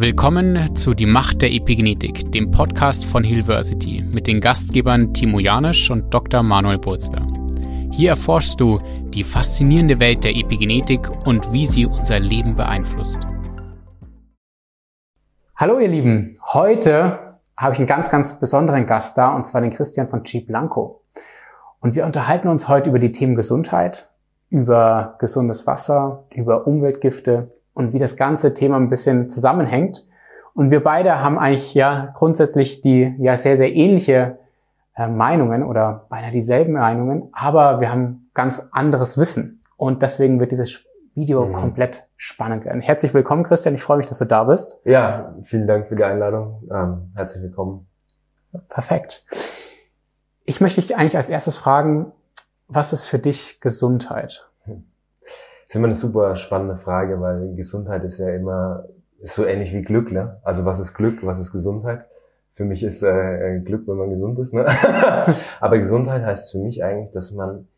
Willkommen zu Die Macht der Epigenetik, dem Podcast von Hillversity mit den Gastgebern Timo Janisch und Dr. Manuel Burzler. Hier erforschst du die faszinierende Welt der Epigenetik und wie sie unser Leben beeinflusst. Hallo ihr Lieben, heute habe ich einen ganz, ganz besonderen Gast da und zwar den Christian von G Blanco. Und wir unterhalten uns heute über die Themen Gesundheit, über gesundes Wasser, über Umweltgifte und wie das ganze Thema ein bisschen zusammenhängt. Und wir beide haben eigentlich ja grundsätzlich die ja sehr, sehr ähnliche äh, Meinungen oder beinahe dieselben Meinungen, aber wir haben ganz anderes Wissen. Und deswegen wird dieses Video mhm. komplett spannend werden. Herzlich willkommen, Christian. Ich freue mich, dass du da bist. Ja, vielen Dank für die Einladung. Ähm, herzlich willkommen. Perfekt. Ich möchte dich eigentlich als erstes fragen, was ist für dich Gesundheit? Das ist immer eine super spannende Frage, weil Gesundheit ist ja immer ist so ähnlich wie Glück, ne? Also was ist Glück, was ist Gesundheit? Für mich ist äh, Glück, wenn man gesund ist, ne? Aber Gesundheit heißt für mich eigentlich, dass man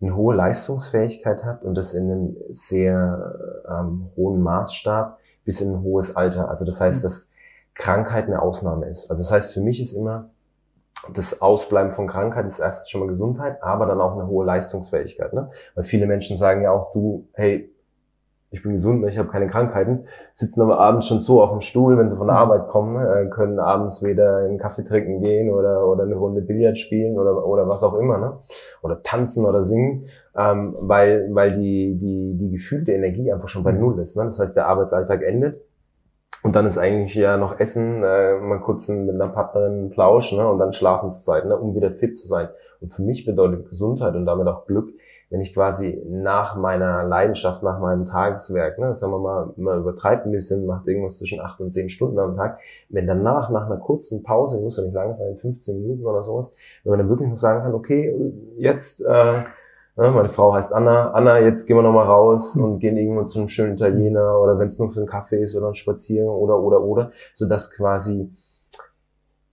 eine hohe Leistungsfähigkeit hat und das in einem sehr ähm, hohen Maßstab bis in ein hohes Alter. Also das heißt, mhm. dass Krankheit eine Ausnahme ist. Also das heißt, für mich ist immer das Ausbleiben von Krankheit ist erstens schon mal Gesundheit, aber dann auch eine hohe Leistungsfähigkeit. Ne? Weil viele Menschen sagen ja auch, du, hey, ich bin gesund, ich habe keine Krankheiten, sitzen aber abends schon so auf dem Stuhl, wenn sie von der mhm. Arbeit kommen, äh, können abends weder einen Kaffee trinken gehen oder, oder eine Runde Billard spielen oder, oder was auch immer, ne? oder tanzen oder singen, ähm, weil, weil die, die, die gefühlte Energie einfach schon bei mhm. Null ist. Ne? Das heißt, der Arbeitsalltag endet und dann ist eigentlich ja noch Essen, äh, mal kurz mit einer Partnerin Plausch ne? und dann Schlafenszeit, ne? um wieder fit zu sein. Und für mich bedeutet Gesundheit und damit auch Glück, wenn ich quasi nach meiner Leidenschaft, nach meinem Tageswerk, ne, sagen wir mal, man übertreibt ein bisschen, macht irgendwas zwischen acht und zehn Stunden am Tag, wenn danach, nach einer kurzen Pause, muss ja nicht lange sein, 15 Minuten oder sowas, wenn man dann wirklich noch sagen kann, okay, jetzt äh, Ne, meine Frau heißt Anna. Anna, jetzt gehen wir nochmal raus und gehen irgendwo zu einem schönen Italiener oder wenn es nur für einen Kaffee ist oder ein Spaziergang oder, oder, oder, sodass quasi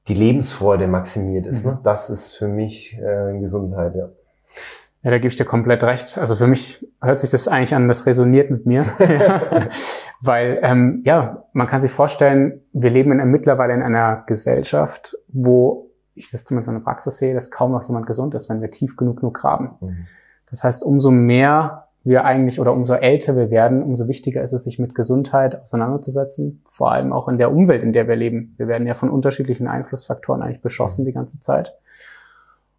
die Lebensfreude maximiert ist. Ne? Mhm. Das ist für mich äh, Gesundheit, ja. Ja, da gebe ich dir komplett recht. Also für mich hört sich das eigentlich an, das resoniert mit mir. Weil, ähm, ja, man kann sich vorstellen, wir leben in, mittlerweile in einer Gesellschaft, wo ich das zumindest in der Praxis sehe, dass kaum noch jemand gesund ist, wenn wir tief genug nur graben. Mhm. Das heißt, umso mehr wir eigentlich oder umso älter wir werden, umso wichtiger ist es, sich mit Gesundheit auseinanderzusetzen, vor allem auch in der Umwelt, in der wir leben. Wir werden ja von unterschiedlichen Einflussfaktoren eigentlich beschossen die ganze Zeit.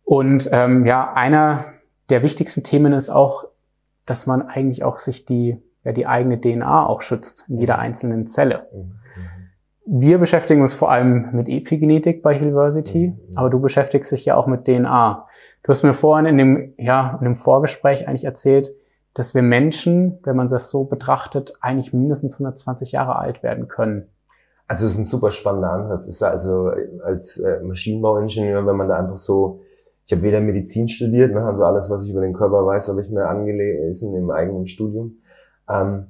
Und ähm, ja, einer der wichtigsten Themen ist auch, dass man eigentlich auch sich die, ja, die eigene DNA auch schützt in jeder einzelnen Zelle. Wir beschäftigen uns vor allem mit Epigenetik bei Hillversity, aber du beschäftigst dich ja auch mit DNA. Du hast mir vorhin in dem, ja, in dem Vorgespräch eigentlich erzählt, dass wir Menschen, wenn man das so betrachtet, eigentlich mindestens 120 Jahre alt werden können. Also das ist ein super spannender Ansatz. Ist also als äh, Maschinenbauingenieur, wenn man da einfach so, ich habe weder Medizin studiert, ne, also alles, was ich über den Körper weiß, habe ich mir angelesen im eigenen Studium. Ähm,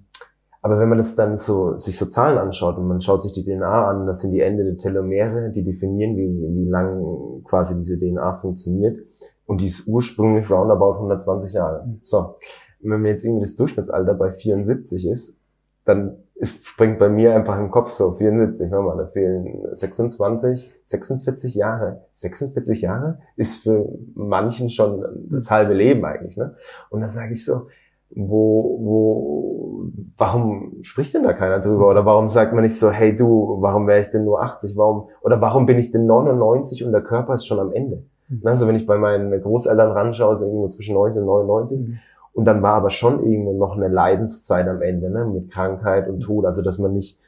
aber wenn man das dann so, sich so Zahlen anschaut und man schaut sich die DNA an, das sind die Ende der Telomere, die definieren, wie, wie lang quasi diese DNA funktioniert. Und die ist ursprünglich roundabout 120 Jahre. Mhm. So. wenn mir jetzt irgendwie das Durchschnittsalter bei 74 ist, dann springt bei mir einfach im Kopf so 74, hör mal, da fehlen 26, 46 Jahre. 46 Jahre ist für manchen schon das halbe Leben eigentlich, ne? Und da sage ich so, wo, wo, warum spricht denn da keiner drüber? Oder warum sagt man nicht so, hey du, warum wäre ich denn nur 80? Warum, oder warum bin ich denn 99 und der Körper ist schon am Ende? Mhm. Also wenn ich bei meinen Großeltern ranschaue, ist irgendwo zwischen 90 und 99. Mhm. Und dann war aber schon irgendwo noch eine Leidenszeit am Ende, ne, mit Krankheit und Tod. Also dass man nicht,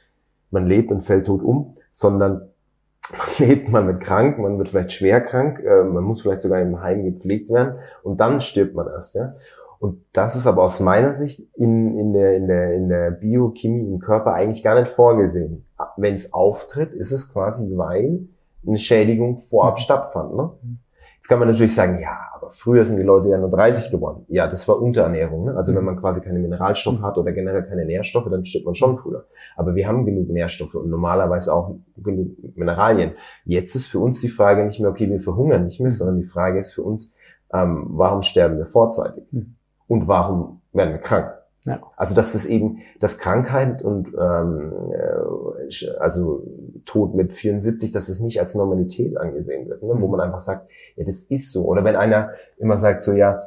man lebt und fällt tot um, sondern man lebt, man wird krank, man wird vielleicht schwer krank, äh, man muss vielleicht sogar im Heim gepflegt werden und dann stirbt man erst, ja. Und das ist aber aus meiner Sicht in, in, der, in, der, in der Biochemie im Körper eigentlich gar nicht vorgesehen. Wenn es auftritt, ist es quasi, weil eine Schädigung vorab mhm. stattfand. Ne? Jetzt kann man natürlich sagen, ja, aber früher sind die Leute ja nur 30 geworden. Ja, das war Unterernährung. Ne? Also mhm. wenn man quasi keine Mineralstoffe hat oder generell keine Nährstoffe, dann stirbt man schon früher. Aber wir haben genug Nährstoffe und normalerweise auch genug Mineralien. Jetzt ist für uns die Frage nicht mehr, okay, wir verhungern nicht mehr, mhm. sondern die Frage ist für uns, ähm, warum sterben wir vorzeitig? Mhm und warum werden wir krank? Ja. Also dass es eben, dass Krankheit und ähm, äh, also Tod mit 74, dass es nicht als Normalität angesehen wird, ne? wo mhm. man einfach sagt, ja, das ist so. Oder wenn einer immer sagt so, ja,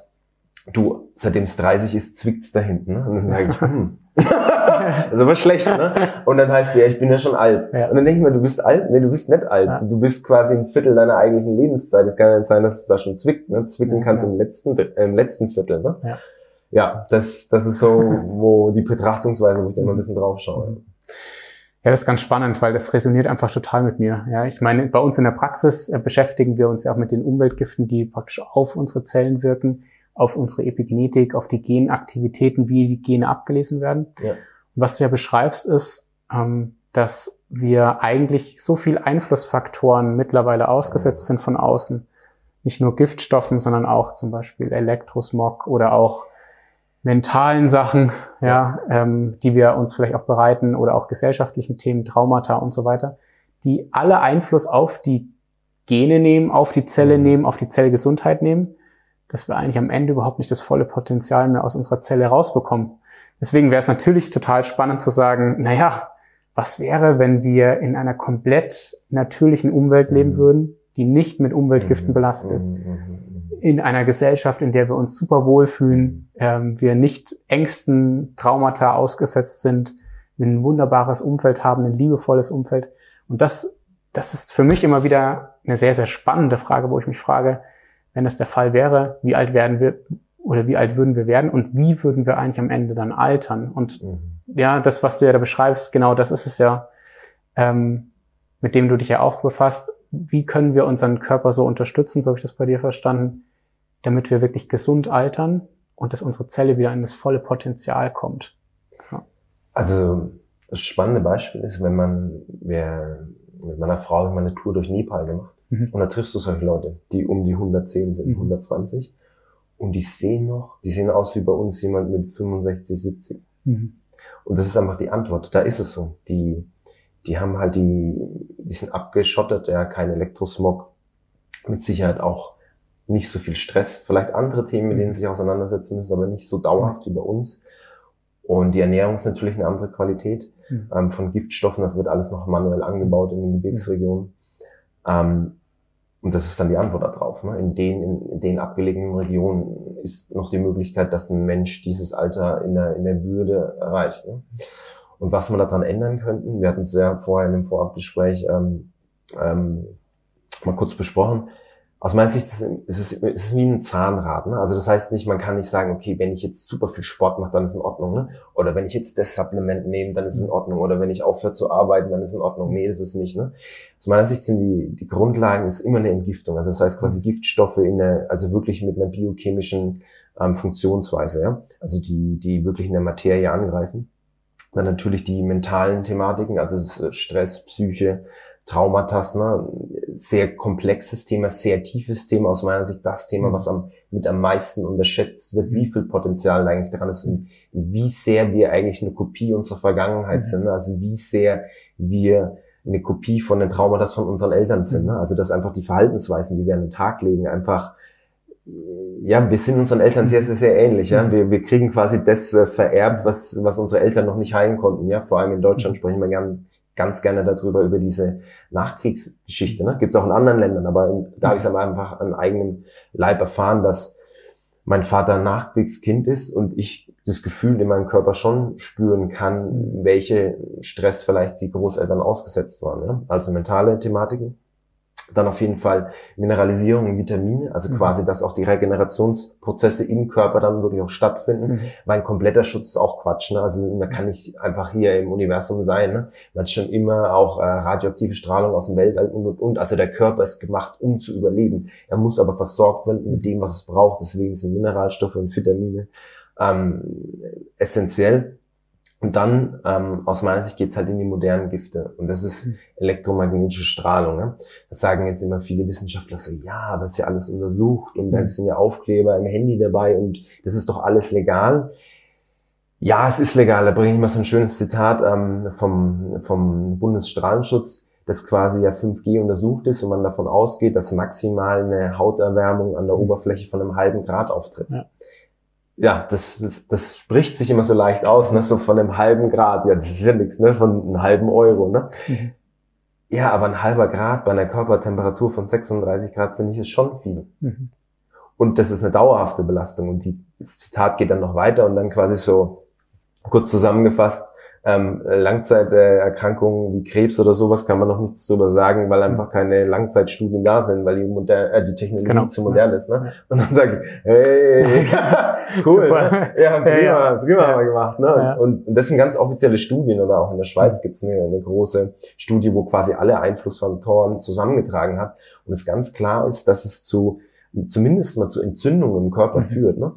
du, seitdem es 30 ist, zwickt's da hinten. Ne? Und dann sage ich, hm. das ist aber schlecht, ne? Und dann heißt es, ja, ich bin ja schon alt. Ja. Und dann denke ich mir, du bist alt? Nee, du bist nicht alt. Ja. Du bist quasi ein Viertel deiner eigentlichen Lebenszeit. Es kann ja nicht sein, dass es da schon zwickt. Ne? Zwicken ja, kannst du im letzten, äh, im letzten Viertel. Ne? Ja. ja, das, das ist so, wo die Betrachtungsweise, wo ich da immer ein bisschen drauf schaue. Ja, das ist ganz spannend, weil das resoniert einfach total mit mir. Ja, ich meine, bei uns in der Praxis äh, beschäftigen wir uns ja auch mit den Umweltgiften, die praktisch auf unsere Zellen wirken auf unsere Epigenetik, auf die Genaktivitäten, wie die Gene abgelesen werden. Ja. Und was du ja beschreibst, ist, ähm, dass wir eigentlich so viel Einflussfaktoren mittlerweile ausgesetzt sind von außen. Nicht nur Giftstoffen, sondern auch zum Beispiel Elektrosmog oder auch mentalen Sachen, ja, ähm, die wir uns vielleicht auch bereiten oder auch gesellschaftlichen Themen, Traumata und so weiter, die alle Einfluss auf die Gene nehmen, auf die Zelle mhm. nehmen, auf die Zellgesundheit nehmen dass wir eigentlich am Ende überhaupt nicht das volle Potenzial mehr aus unserer Zelle rausbekommen. Deswegen wäre es natürlich total spannend zu sagen, naja, was wäre, wenn wir in einer komplett natürlichen Umwelt leben mhm. würden, die nicht mit Umweltgiften mhm. belastet ist, mhm. in einer Gesellschaft, in der wir uns super wohlfühlen, ähm, wir nicht Ängsten, Traumata ausgesetzt sind, ein wunderbares Umfeld haben, ein liebevolles Umfeld. Und das, das ist für mich immer wieder eine sehr, sehr spannende Frage, wo ich mich frage, wenn das der Fall wäre, wie alt werden wir oder wie alt würden wir werden und wie würden wir eigentlich am Ende dann altern? Und mhm. ja, das, was du ja da beschreibst, genau das ist es ja, ähm, mit dem du dich ja auch befasst. Wie können wir unseren Körper so unterstützen, so habe ich das bei dir verstanden, damit wir wirklich gesund altern und dass unsere Zelle wieder in das volle Potenzial kommt? Ja. Also das spannende Beispiel ist, wenn man, wir, mit meiner Frau haben wir eine Tour durch Nepal gemacht Mhm. Und da triffst du solche Leute, die um die 110 sind, mhm. 120. Und die sehen noch, die sehen aus wie bei uns jemand mit 65, 70. Mhm. Und das ist einfach die Antwort. Da ist es so. Die, die haben halt die, die sind abgeschottet, ja, kein Elektrosmog. Mit Sicherheit auch nicht so viel Stress. Vielleicht andere Themen, mit denen sie sich auseinandersetzen müssen, aber nicht so dauerhaft wie bei uns. Und die Ernährung ist natürlich eine andere Qualität mhm. ähm, von Giftstoffen. Das wird alles noch manuell angebaut in den Gebirgsregionen. Ähm, und das ist dann die Antwort darauf. Ne? In, den, in, den abgelegenen Regionen ist noch die Möglichkeit, dass ein Mensch dieses Alter in der, in der Würde erreicht. Ne? Und was man daran ändern könnten, wir hatten es ja vorher in dem Vorabgespräch ähm, ähm, mal kurz besprochen, aus meiner Sicht ist es, ist es wie ein Zahnrad. Ne? Also das heißt nicht, man kann nicht sagen, okay, wenn ich jetzt super viel Sport mache, dann ist es in Ordnung. Ne? Oder wenn ich jetzt das Supplement nehme, dann ist es in Ordnung. Oder wenn ich aufhöre zu arbeiten, dann ist es in Ordnung. Nee, das ist nicht. Ne? Aus meiner Sicht sind die, die Grundlagen ist immer eine Entgiftung. Also das heißt quasi Giftstoffe in der, also wirklich mit einer biochemischen ähm, Funktionsweise, ja. Also die, die wirklich in der Materie angreifen. Dann natürlich die mentalen Thematiken, also Stress, Psyche, Traumata, ne? sehr komplexes Thema, sehr tiefes Thema, aus meiner Sicht das Thema, mhm. was am, mit am meisten unterschätzt wird, wie viel Potenzial eigentlich dran ist und wie sehr wir eigentlich eine Kopie unserer Vergangenheit mhm. sind, ne? also wie sehr wir eine Kopie von den Traumata von unseren Eltern sind, ne? also dass einfach die Verhaltensweisen, die wir an den Tag legen, einfach ja, wir sind unseren Eltern sehr, sehr, sehr ähnlich. Ja? Mhm. Wir, wir kriegen quasi das äh, vererbt, was, was unsere Eltern noch nicht heilen konnten. Ja, vor allem in Deutschland mhm. sprechen wir gern ganz gerne darüber, über diese Nachkriegsgeschichte. Ne? Gibt es auch in anderen Ländern, aber da habe ich es einfach an eigenem Leib erfahren, dass mein Vater ein Nachkriegskind ist und ich das Gefühl in meinem Körper schon spüren kann, welche Stress vielleicht die Großeltern ausgesetzt waren. Ne? Also mentale Thematiken, dann auf jeden Fall Mineralisierung, Vitamine, also mhm. quasi, dass auch die Regenerationsprozesse im Körper dann wirklich auch stattfinden. Mhm. Weil ein kompletter Schutz ist auch Quatsch. Ne? Also man kann nicht einfach hier im Universum sein. Ne? Man hat schon immer auch äh, radioaktive Strahlung aus dem Weltall und, und, und. Also der Körper ist gemacht, um zu überleben. Er muss aber versorgt werden mit dem, was es braucht. Deswegen sind Mineralstoffe und Vitamine ähm, essentiell. Und dann, ähm, aus meiner Sicht, geht's halt in die modernen Gifte. Und das ist mhm. elektromagnetische Strahlung. Ne? Das sagen jetzt immer viele Wissenschaftler so, ja, aber es ist ja alles untersucht und dann mhm. sind ja Aufkleber im Handy dabei und das ist doch alles legal. Ja, es ist legal. Da bringe ich mal so ein schönes Zitat ähm, vom, vom Bundesstrahlenschutz, dass quasi ja 5G untersucht ist und man davon ausgeht, dass maximal eine Hauterwärmung an der mhm. Oberfläche von einem halben Grad auftritt. Ja. Ja, das, das, das spricht sich immer so leicht aus, ne? so von einem halben Grad, ja, das ist ja nichts, ne? von einem halben Euro. Ne? Mhm. Ja, aber ein halber Grad bei einer Körpertemperatur von 36 Grad finde ich ist schon viel. Mhm. Und das ist eine dauerhafte Belastung. Und die, das Zitat geht dann noch weiter und dann quasi so kurz zusammengefasst, ähm, Langzeiterkrankungen wie Krebs oder sowas kann man noch nichts drüber sagen, weil einfach keine Langzeitstudien da sind, weil die, moder äh, die Technologie genau. zu modern ist. Ne? Und dann sage ich, hey, cool, ne? ja, prima, ja, prima ja. haben wir gemacht. Ne? Ja. Und, und das sind ganz offizielle Studien oder auch in der Schweiz gibt es eine, eine große Studie, wo quasi alle Einflussfaktoren zusammengetragen hat und es ganz klar ist, dass es zu zumindest mal zu Entzündungen im Körper mhm. führt. Ne?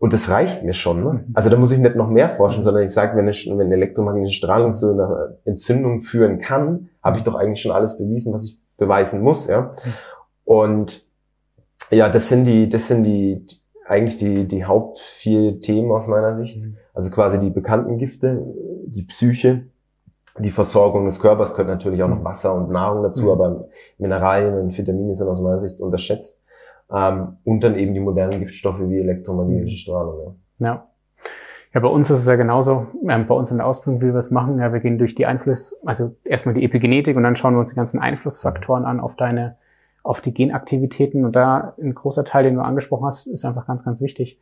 Und das reicht mir schon. Ne? Mhm. Also da muss ich nicht noch mehr forschen, sondern ich sage, wenn, eine, wenn eine elektromagnetische Strahlung zu einer Entzündung führen kann, habe ich doch eigentlich schon alles bewiesen, was ich beweisen muss. Ja. Mhm. Und ja, das sind die, das sind die eigentlich die die Haupt vier Themen aus meiner Sicht. Mhm. Also quasi die bekannten Gifte, die Psyche, die Versorgung des Körpers gehört natürlich auch noch Wasser und Nahrung dazu, aber Mineralien und Vitamine sind aus meiner Sicht unterschätzt. Ähm, und dann eben die modernen Giftstoffe wie elektromagnetische mhm. Strahlung. Ja. ja. Ja, bei uns ist es ja genauso. Ähm, bei uns in der Ausbildung, wie wir es machen, ja, wir gehen durch die Einfluss, also erstmal die Epigenetik und dann schauen wir uns die ganzen Einflussfaktoren an auf deine, auf die Genaktivitäten. Und da ein großer Teil, den du angesprochen hast, ist einfach ganz, ganz wichtig.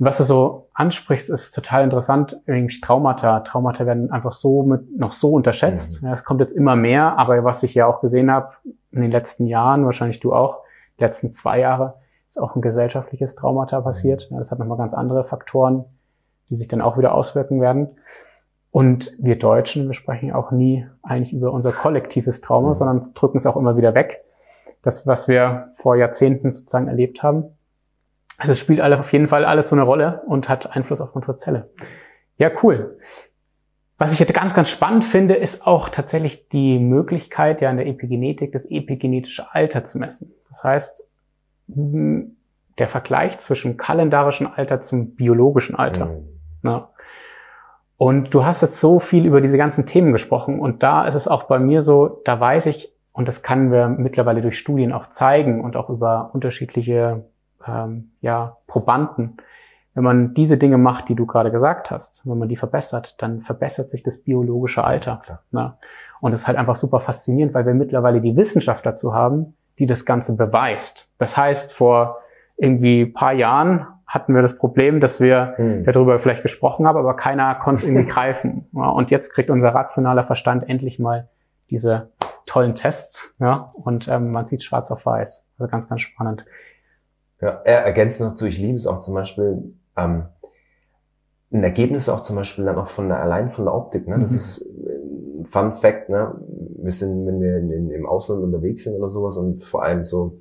Und was du so ansprichst, ist total interessant, nämlich Traumata. Traumata werden einfach so mit, noch so unterschätzt. Mhm. Ja, es kommt jetzt immer mehr, aber was ich ja auch gesehen habe in den letzten Jahren, wahrscheinlich du auch, letzten zwei Jahre ist auch ein gesellschaftliches Traumata passiert. Ja, das hat nochmal ganz andere Faktoren, die sich dann auch wieder auswirken werden. Und wir Deutschen, wir sprechen auch nie eigentlich über unser kollektives Trauma, mhm. sondern drücken es auch immer wieder weg. Das, was wir vor Jahrzehnten sozusagen erlebt haben. Also es spielt auf jeden Fall alles so eine Rolle und hat Einfluss auf unsere Zelle. Ja, cool. Was ich jetzt ganz, ganz spannend finde, ist auch tatsächlich die Möglichkeit, ja in der Epigenetik das epigenetische Alter zu messen. Das heißt, hm, der Vergleich zwischen kalendarischen Alter zum biologischen Alter. Mhm. Ja. Und du hast jetzt so viel über diese ganzen Themen gesprochen und da ist es auch bei mir so, da weiß ich, und das können wir mittlerweile durch Studien auch zeigen und auch über unterschiedliche ähm, ja, Probanden, wenn man diese Dinge macht, die du gerade gesagt hast, wenn man die verbessert, dann verbessert sich das biologische Alter. Ne? Und das ist halt einfach super faszinierend, weil wir mittlerweile die Wissenschaft dazu haben, die das Ganze beweist. Das heißt, vor irgendwie paar Jahren hatten wir das Problem, dass wir hm. darüber vielleicht gesprochen haben, aber keiner konnte es irgendwie greifen. Ja, und jetzt kriegt unser rationaler Verstand endlich mal diese tollen Tests, ja, und ähm, man sieht schwarz auf weiß. Also ganz, ganz spannend. Ja, er ergänzt noch zu, ich liebe es auch zum Beispiel, ähm, ein Ergebnis auch zum Beispiel dann auch von der, allein von der Optik, ne? Das mhm. ist ein Fun Fact, ne? Wir sind, wenn wir in, in, im Ausland unterwegs sind oder sowas und vor allem so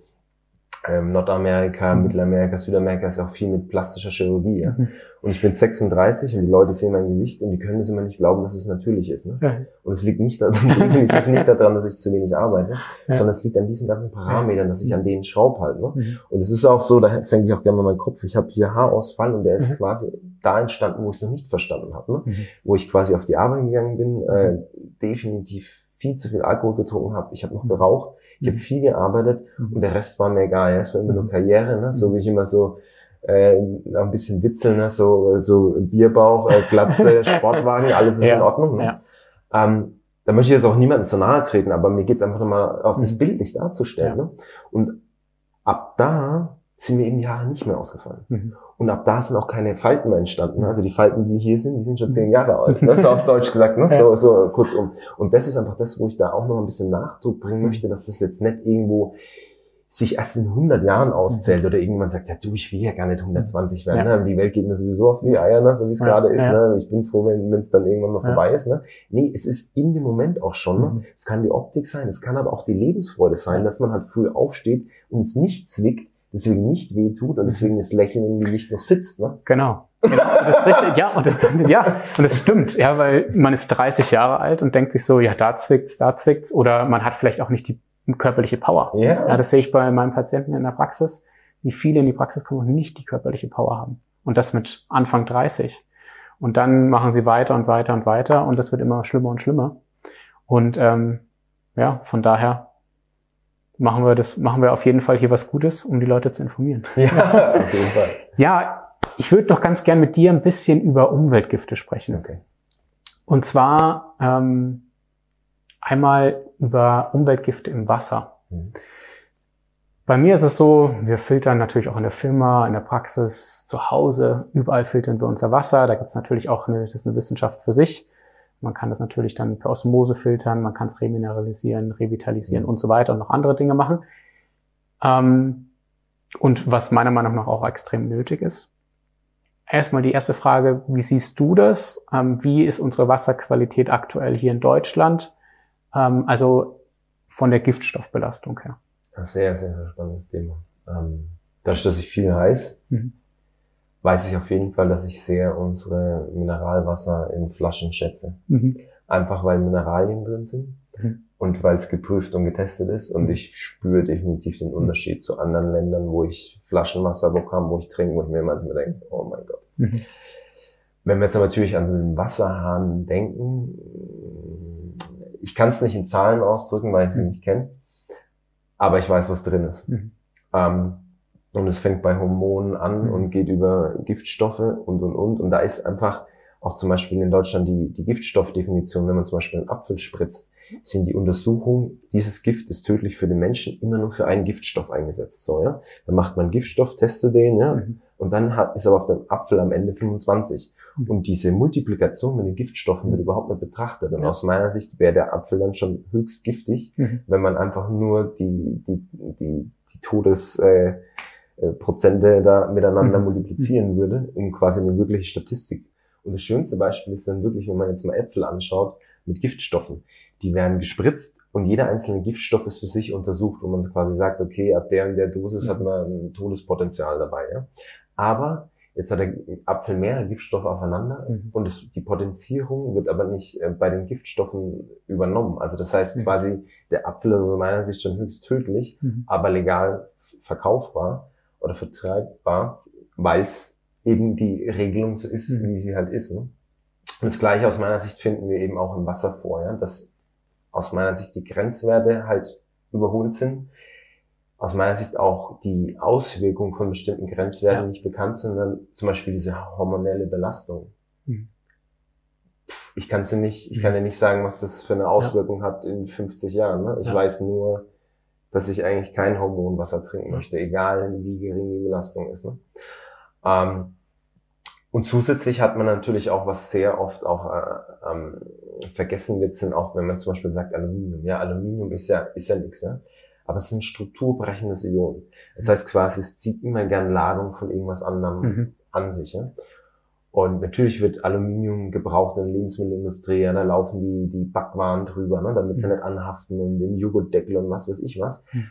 ähm, Nordamerika, mhm. Mittelamerika, Südamerika ist auch viel mit plastischer Chirurgie. Ja? Mhm. Und ich bin 36 und die Leute sehen mein Gesicht und die können es immer nicht glauben, dass es natürlich ist. Ne? Ja. Und es liegt nicht, daran, nicht daran, dass ich zu wenig arbeite, ja. sondern es liegt an diesen ganzen Parametern, dass ich an denen schraub halt. Ne? Mhm. Und es ist auch so, da senke ich auch gerne mal meinen Kopf, ich habe hier Haarausfall und der ist mhm. quasi da entstanden, wo ich es noch nicht verstanden habe. Ne? Mhm. Wo ich quasi auf die Arbeit gegangen bin, äh, definitiv viel zu viel Alkohol getrunken habe, ich habe noch geraucht ich habe mhm. viel gearbeitet mhm. und der Rest war mir egal. Es war immer nur mhm. Karriere, ne? so wie ich immer so äh, ein bisschen witzeln, ne? so, so Bierbauch, äh, Glatze, Sportwagen, alles ist ja. in Ordnung. Ne? Ja. Ähm, da möchte ich jetzt auch niemandem zu nahe treten, aber mir geht's einfach nochmal auch das Bild nicht darzustellen. Ja. Ne? Und ab da sind mir eben die Haare nicht mehr ausgefallen. Mhm. Und ab da sind auch keine Falten mehr entstanden. Also die Falten, die hier sind, die sind schon zehn Jahre alt. Ne? So aus Deutsch gesagt, ne? so, so kurzum. Und das ist einfach das, wo ich da auch noch ein bisschen Nachdruck bringen mhm. möchte, dass das jetzt nicht irgendwo sich erst in 100 Jahren auszählt mhm. oder irgendjemand sagt, ja du, ich will ja gar nicht 120 werden. Ja. Ne? Die Welt geht mir sowieso auf die Eier, ne? so wie es ja. gerade ist. Ja. Ne? Ich bin froh, wenn es dann irgendwann mal vorbei ist. Ne? Nee, es ist in dem Moment auch schon. Ne? Mhm. Es kann die Optik sein, es kann aber auch die Lebensfreude sein, dass man halt früh aufsteht und es nicht zwickt, deswegen nicht wehtut und deswegen das Lächeln im Gesicht noch sitzt. Ne? Genau. genau. Das ist richtig, ja, und das, ja, und das stimmt, ja, weil man ist 30 Jahre alt und denkt sich so, ja, da zwickt's, da zwickt's, oder man hat vielleicht auch nicht die körperliche Power. Ja. ja das sehe ich bei meinen Patienten in der Praxis, wie viele in die Praxis kommen und nicht die körperliche Power haben. Und das mit Anfang 30. Und dann machen sie weiter und weiter und weiter und das wird immer schlimmer und schlimmer. Und ähm, ja, von daher machen wir das, machen wir auf jeden Fall hier was Gutes, um die Leute zu informieren. Ja, auf jeden Fall. Ja, Ich würde doch ganz gern mit dir ein bisschen über Umweltgifte sprechen. Okay. Und zwar ähm, einmal über Umweltgifte im Wasser. Mhm. Bei mir ist es so, wir filtern natürlich auch in der Firma, in der Praxis, zu Hause, überall filtern wir unser Wasser. Da gibt es natürlich auch eine, das ist eine Wissenschaft für sich. Man kann das natürlich dann per Osmose filtern, man kann es remineralisieren, revitalisieren Mhm. und so weiter und noch andere Dinge machen. Ähm, und was meiner Meinung nach auch extrem nötig ist. Erstmal die erste Frage, wie siehst du das? Ähm, wie ist unsere Wasserqualität aktuell hier in Deutschland? Ähm, also von der Giftstoffbelastung her. Ein sehr, sehr, sehr spannendes Thema. Ähm, dadurch, dass ich viel weiß, Mhm. Weiß ich auf jeden Fall, dass ich sehr unsere Mineralwasser in Flaschen schätze. Mhm. Einfach weil Mineralien drin sind Mhm. und weil es geprüft und getestet ist. Und ich spüre definitiv den Unterschied zu anderen Ländern, wo ich Flaschenwasser bekomme, wo ich trinke, wo ich mir manchmal denke, oh mein Gott. Mhm. Wenn wir jetzt natürlich an den Wasserhahn denken, ich kann es nicht in Zahlen ausdrücken, weil ich sie Mhm. nicht kenne, aber ich weiß, was drin ist. Mhm. Ähm, und es fängt bei Hormonen an Mhm. und geht über Giftstoffe und, und, und. Und da ist einfach auch zum Beispiel in Deutschland die, die Giftstoffdefinition, wenn man zum Beispiel einen Apfel spritzt, sind die Untersuchungen, dieses Gift ist tödlich für den Menschen, immer nur für einen Giftstoff eingesetzt. So, ja? Dann macht man Giftstoff, testet den, ja, Mhm. und dann hat, ist aber auf dem Apfel am Ende 25. Mhm. Und diese Multiplikation mit den Giftstoffen wird überhaupt nicht betrachtet. Und Ja. aus meiner Sicht wäre der Apfel dann schon höchst giftig, Mhm. wenn man einfach nur die, die, die, die Todesprozente äh, Prozente da miteinander Mhm. multiplizieren würde, in quasi eine wirkliche Statistik. Und das schönste Beispiel ist dann wirklich, wenn man jetzt mal Äpfel anschaut, mit Giftstoffen. Die werden gespritzt und jeder einzelne Giftstoff ist für sich untersucht, wo man quasi sagt, okay, ab der und der Dosis Mhm. hat man ein Todespotenzial dabei. Ja? Aber jetzt hat der Apfel mehrere Giftstoffe aufeinander Mhm. und es, die Potenzierung wird aber nicht äh, bei den Giftstoffen übernommen. Also das heißt Mhm. quasi, der Apfel ist aus meiner Sicht schon höchst tödlich, Mhm. aber legal verkaufbar oder vertreibbar, weil es eben die Regelung so ist, Mhm. wie sie halt ist. Ne? Und das Gleiche aus meiner Sicht finden wir eben auch im Wasser vor, ja? dass aus meiner Sicht die Grenzwerte halt überholt sind. Aus meiner Sicht auch die Auswirkungen von bestimmten Grenzwerten Ja. nicht bekannt sind, dann zum Beispiel diese hormonelle Belastung. Mhm. Ich kann dir nicht, ich Mhm. kann dir nicht sagen, was das für eine Auswirkung hat in 50 Jahren. Ne? Ich Ja. weiß nur, dass ich eigentlich kein Hormonwasser trinken Ja. möchte, egal wie gering die Belastung ist. Ne? Ähm, und zusätzlich hat man natürlich auch, was sehr oft auch äh, ähm, vergessen wird, sind auch, wenn man zum Beispiel sagt Aluminium. Ja, Aluminium ist ja, ist ja nichts, ne? aber es sind strukturbrechendes Ionen. Das heißt quasi, es zieht immer gern Ladung von irgendwas anderem Mhm. an sich. Ja? Und natürlich wird Aluminium gebraucht in der Lebensmittelindustrie, ja, da laufen die, die Backwaren drüber, ne, damit sie Mhm. nicht anhaften und den Joghurtdeckel und was weiß ich was. Mhm.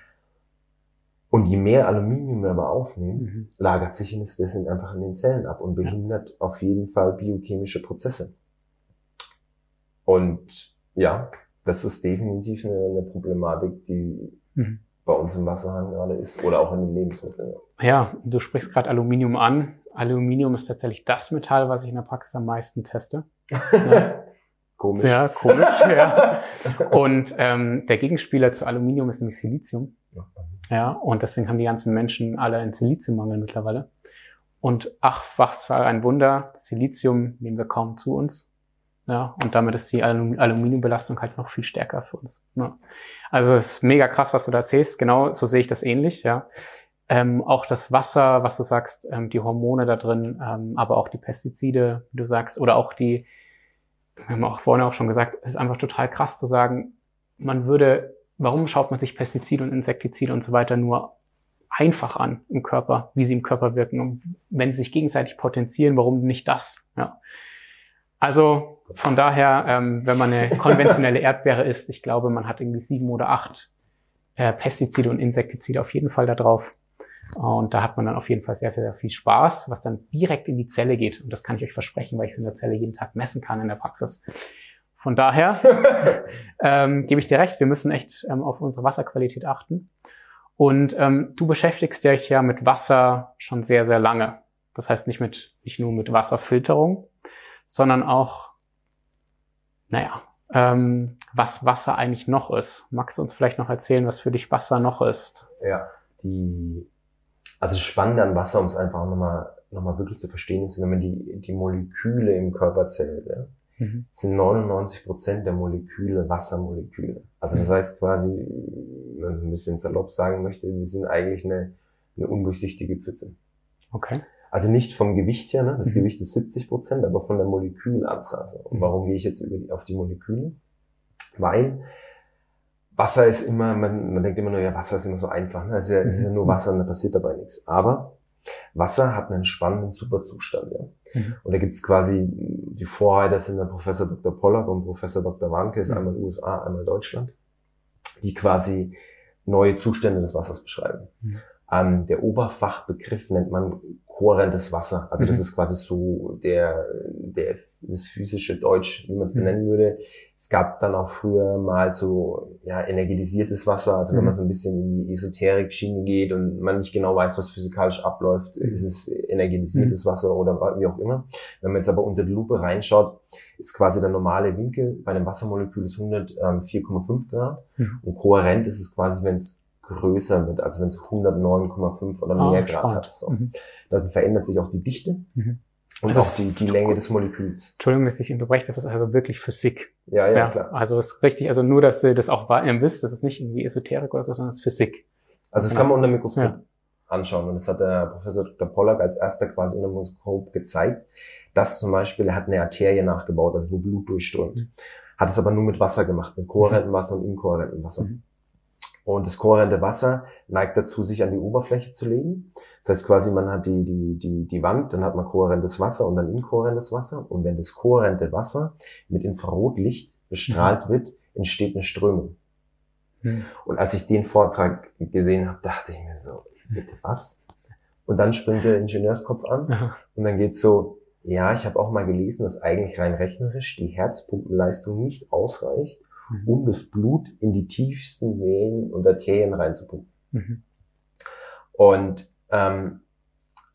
Und je mehr Aluminium wir aber aufnehmen, Mhm. lagert sich das einfach in den Zellen ab und behindert auf jeden Fall biochemische Prozesse. Und ja, das ist definitiv eine, eine Problematik, die Mhm. Bei uns im Wasserhahn gerade ist oder auch in den Lebensmitteln. Ja, du sprichst gerade Aluminium an. Aluminium ist tatsächlich das Metall, was ich in der Praxis am meisten teste. Ja. Komisch. Sehr komisch, ja. Und ähm, der Gegenspieler zu Aluminium ist nämlich Silizium. Ja, und deswegen haben die ganzen Menschen alle einen Siliziummangel mittlerweile. Und ach, was für ein Wunder, Silizium nehmen wir kaum zu uns. Ja, und damit ist die Alum Aluminiumbelastung halt noch viel stärker für uns. Ja. Also es ist mega krass, was du da erzählst. Genau, so sehe ich das ähnlich, ja. Ähm, auch das Wasser, was du sagst, ähm, die Hormone da drin, ähm, aber auch die Pestizide, wie du sagst, oder auch die, wir haben auch vorhin auch schon gesagt, es ist einfach total krass zu sagen, man würde, warum schaut man sich Pestizide und Insektizide und so weiter nur einfach an im Körper, wie sie im Körper wirken. Und wenn sie sich gegenseitig potenzieren, warum nicht das? Ja. Also von daher, ähm, wenn man eine konventionelle Erdbeere isst, ich glaube, man hat irgendwie sieben oder acht äh, Pestizide und Insektizide auf jeden Fall da drauf. Und da hat man dann auf jeden Fall sehr, sehr viel Spaß, was dann direkt in die Zelle geht. Und das kann ich euch versprechen, weil ich es in der Zelle jeden Tag messen kann in der Praxis. Von daher ähm, gebe ich dir recht, wir müssen echt ähm, auf unsere Wasserqualität achten. Und ähm, du beschäftigst dich ja mit Wasser schon sehr, sehr lange. Das heißt nicht mit, nicht nur mit Wasserfilterung, sondern auch, naja, ähm, was Wasser eigentlich noch ist. Magst du uns vielleicht noch erzählen, was für dich Wasser noch ist? Ja, die, also das Spannende an Wasser, um es einfach nochmal nochmal wirklich zu verstehen ist, wenn man die, die Moleküle im Körper zählt, ja, mhm. sind 99 Prozent der Moleküle Wassermoleküle. Also das heißt quasi, wenn man so ein bisschen salopp sagen möchte, wir sind eigentlich eine, eine undurchsichtige Pfütze. Okay. Also nicht vom Gewicht her, ne? das mhm. Gewicht ist 70 Prozent, aber von der Molekülanzahl. Also, und mhm. warum gehe ich jetzt über die, auf die Moleküle? Weil Wasser ist immer, man, man denkt immer nur, ja, Wasser ist immer so einfach. Ne? Es, ist ja, es ist ja nur mhm. Wasser und da passiert dabei nichts. Aber Wasser hat einen spannenden Superzustand. Ja? Mhm. Und da gibt's quasi, die Vorreiter sind der Professor Dr. Pollack und Professor Dr. Warnke, ist mhm. einmal USA, einmal Deutschland, die quasi neue Zustände des Wassers beschreiben. Mhm. Ähm, der Oberfachbegriff nennt man kohärentes Wasser. Also das mhm. ist quasi so der, der, das physische Deutsch, wie man es mhm. benennen würde. Es gab dann auch früher mal so ja, energetisiertes Wasser, also wenn man mhm. so ein bisschen in die Esoterik-Schiene geht und man nicht genau weiß, was physikalisch abläuft, mhm. ist es energetisiertes Wasser oder wie auch immer. Wenn man jetzt aber unter die Lupe reinschaut, ist quasi der normale Winkel bei einem Wassermolekül ist 104,5 Grad mhm. und kohärent ist es quasi, wenn es größer wird, also wenn es 109,5 oder ah, mehr Grad hat. So. Mhm. Dann verändert sich auch die Dichte mhm. und also auch die, die Länge des Moleküls. Entschuldigung, dass ich unterbreche, das ist also wirklich Physik. Ja, ja, ja klar. Also das ist richtig, also nur, dass ihr das auch wisst, das ist nicht irgendwie Esoterik oder so, sondern das ist Physik. Also das genau. kann man unter dem Mikroskop ja. anschauen und das hat der Professor Dr. Pollack als erster quasi unter dem Mikroskop gezeigt, dass zum Beispiel, er hat eine Arterie nachgebaut, also wo Blut durchströmt. Mhm. Hat es aber nur mit Wasser gemacht, mit kohärentem Wasser und inkohärentem Wasser. Mhm. Und das kohärente Wasser neigt dazu, sich an die Oberfläche zu legen. Das heißt quasi, man hat die, die, die, die Wand, dann hat man kohärentes Wasser und dann inkohärentes Wasser. Und wenn das kohärente Wasser mit Infrarotlicht bestrahlt mhm. wird, entsteht eine Strömung. Mhm. Und als ich den Vortrag gesehen habe, dachte ich mir so, bitte was? Und dann springt der Ingenieurskopf an Aha. und dann geht's so, ja, ich habe auch mal gelesen, dass eigentlich rein rechnerisch die Herzpumpenleistung nicht ausreicht, mhm. um das Blut in die tiefsten Venen und Arterien reinzupumpen. Mhm. Und ähm,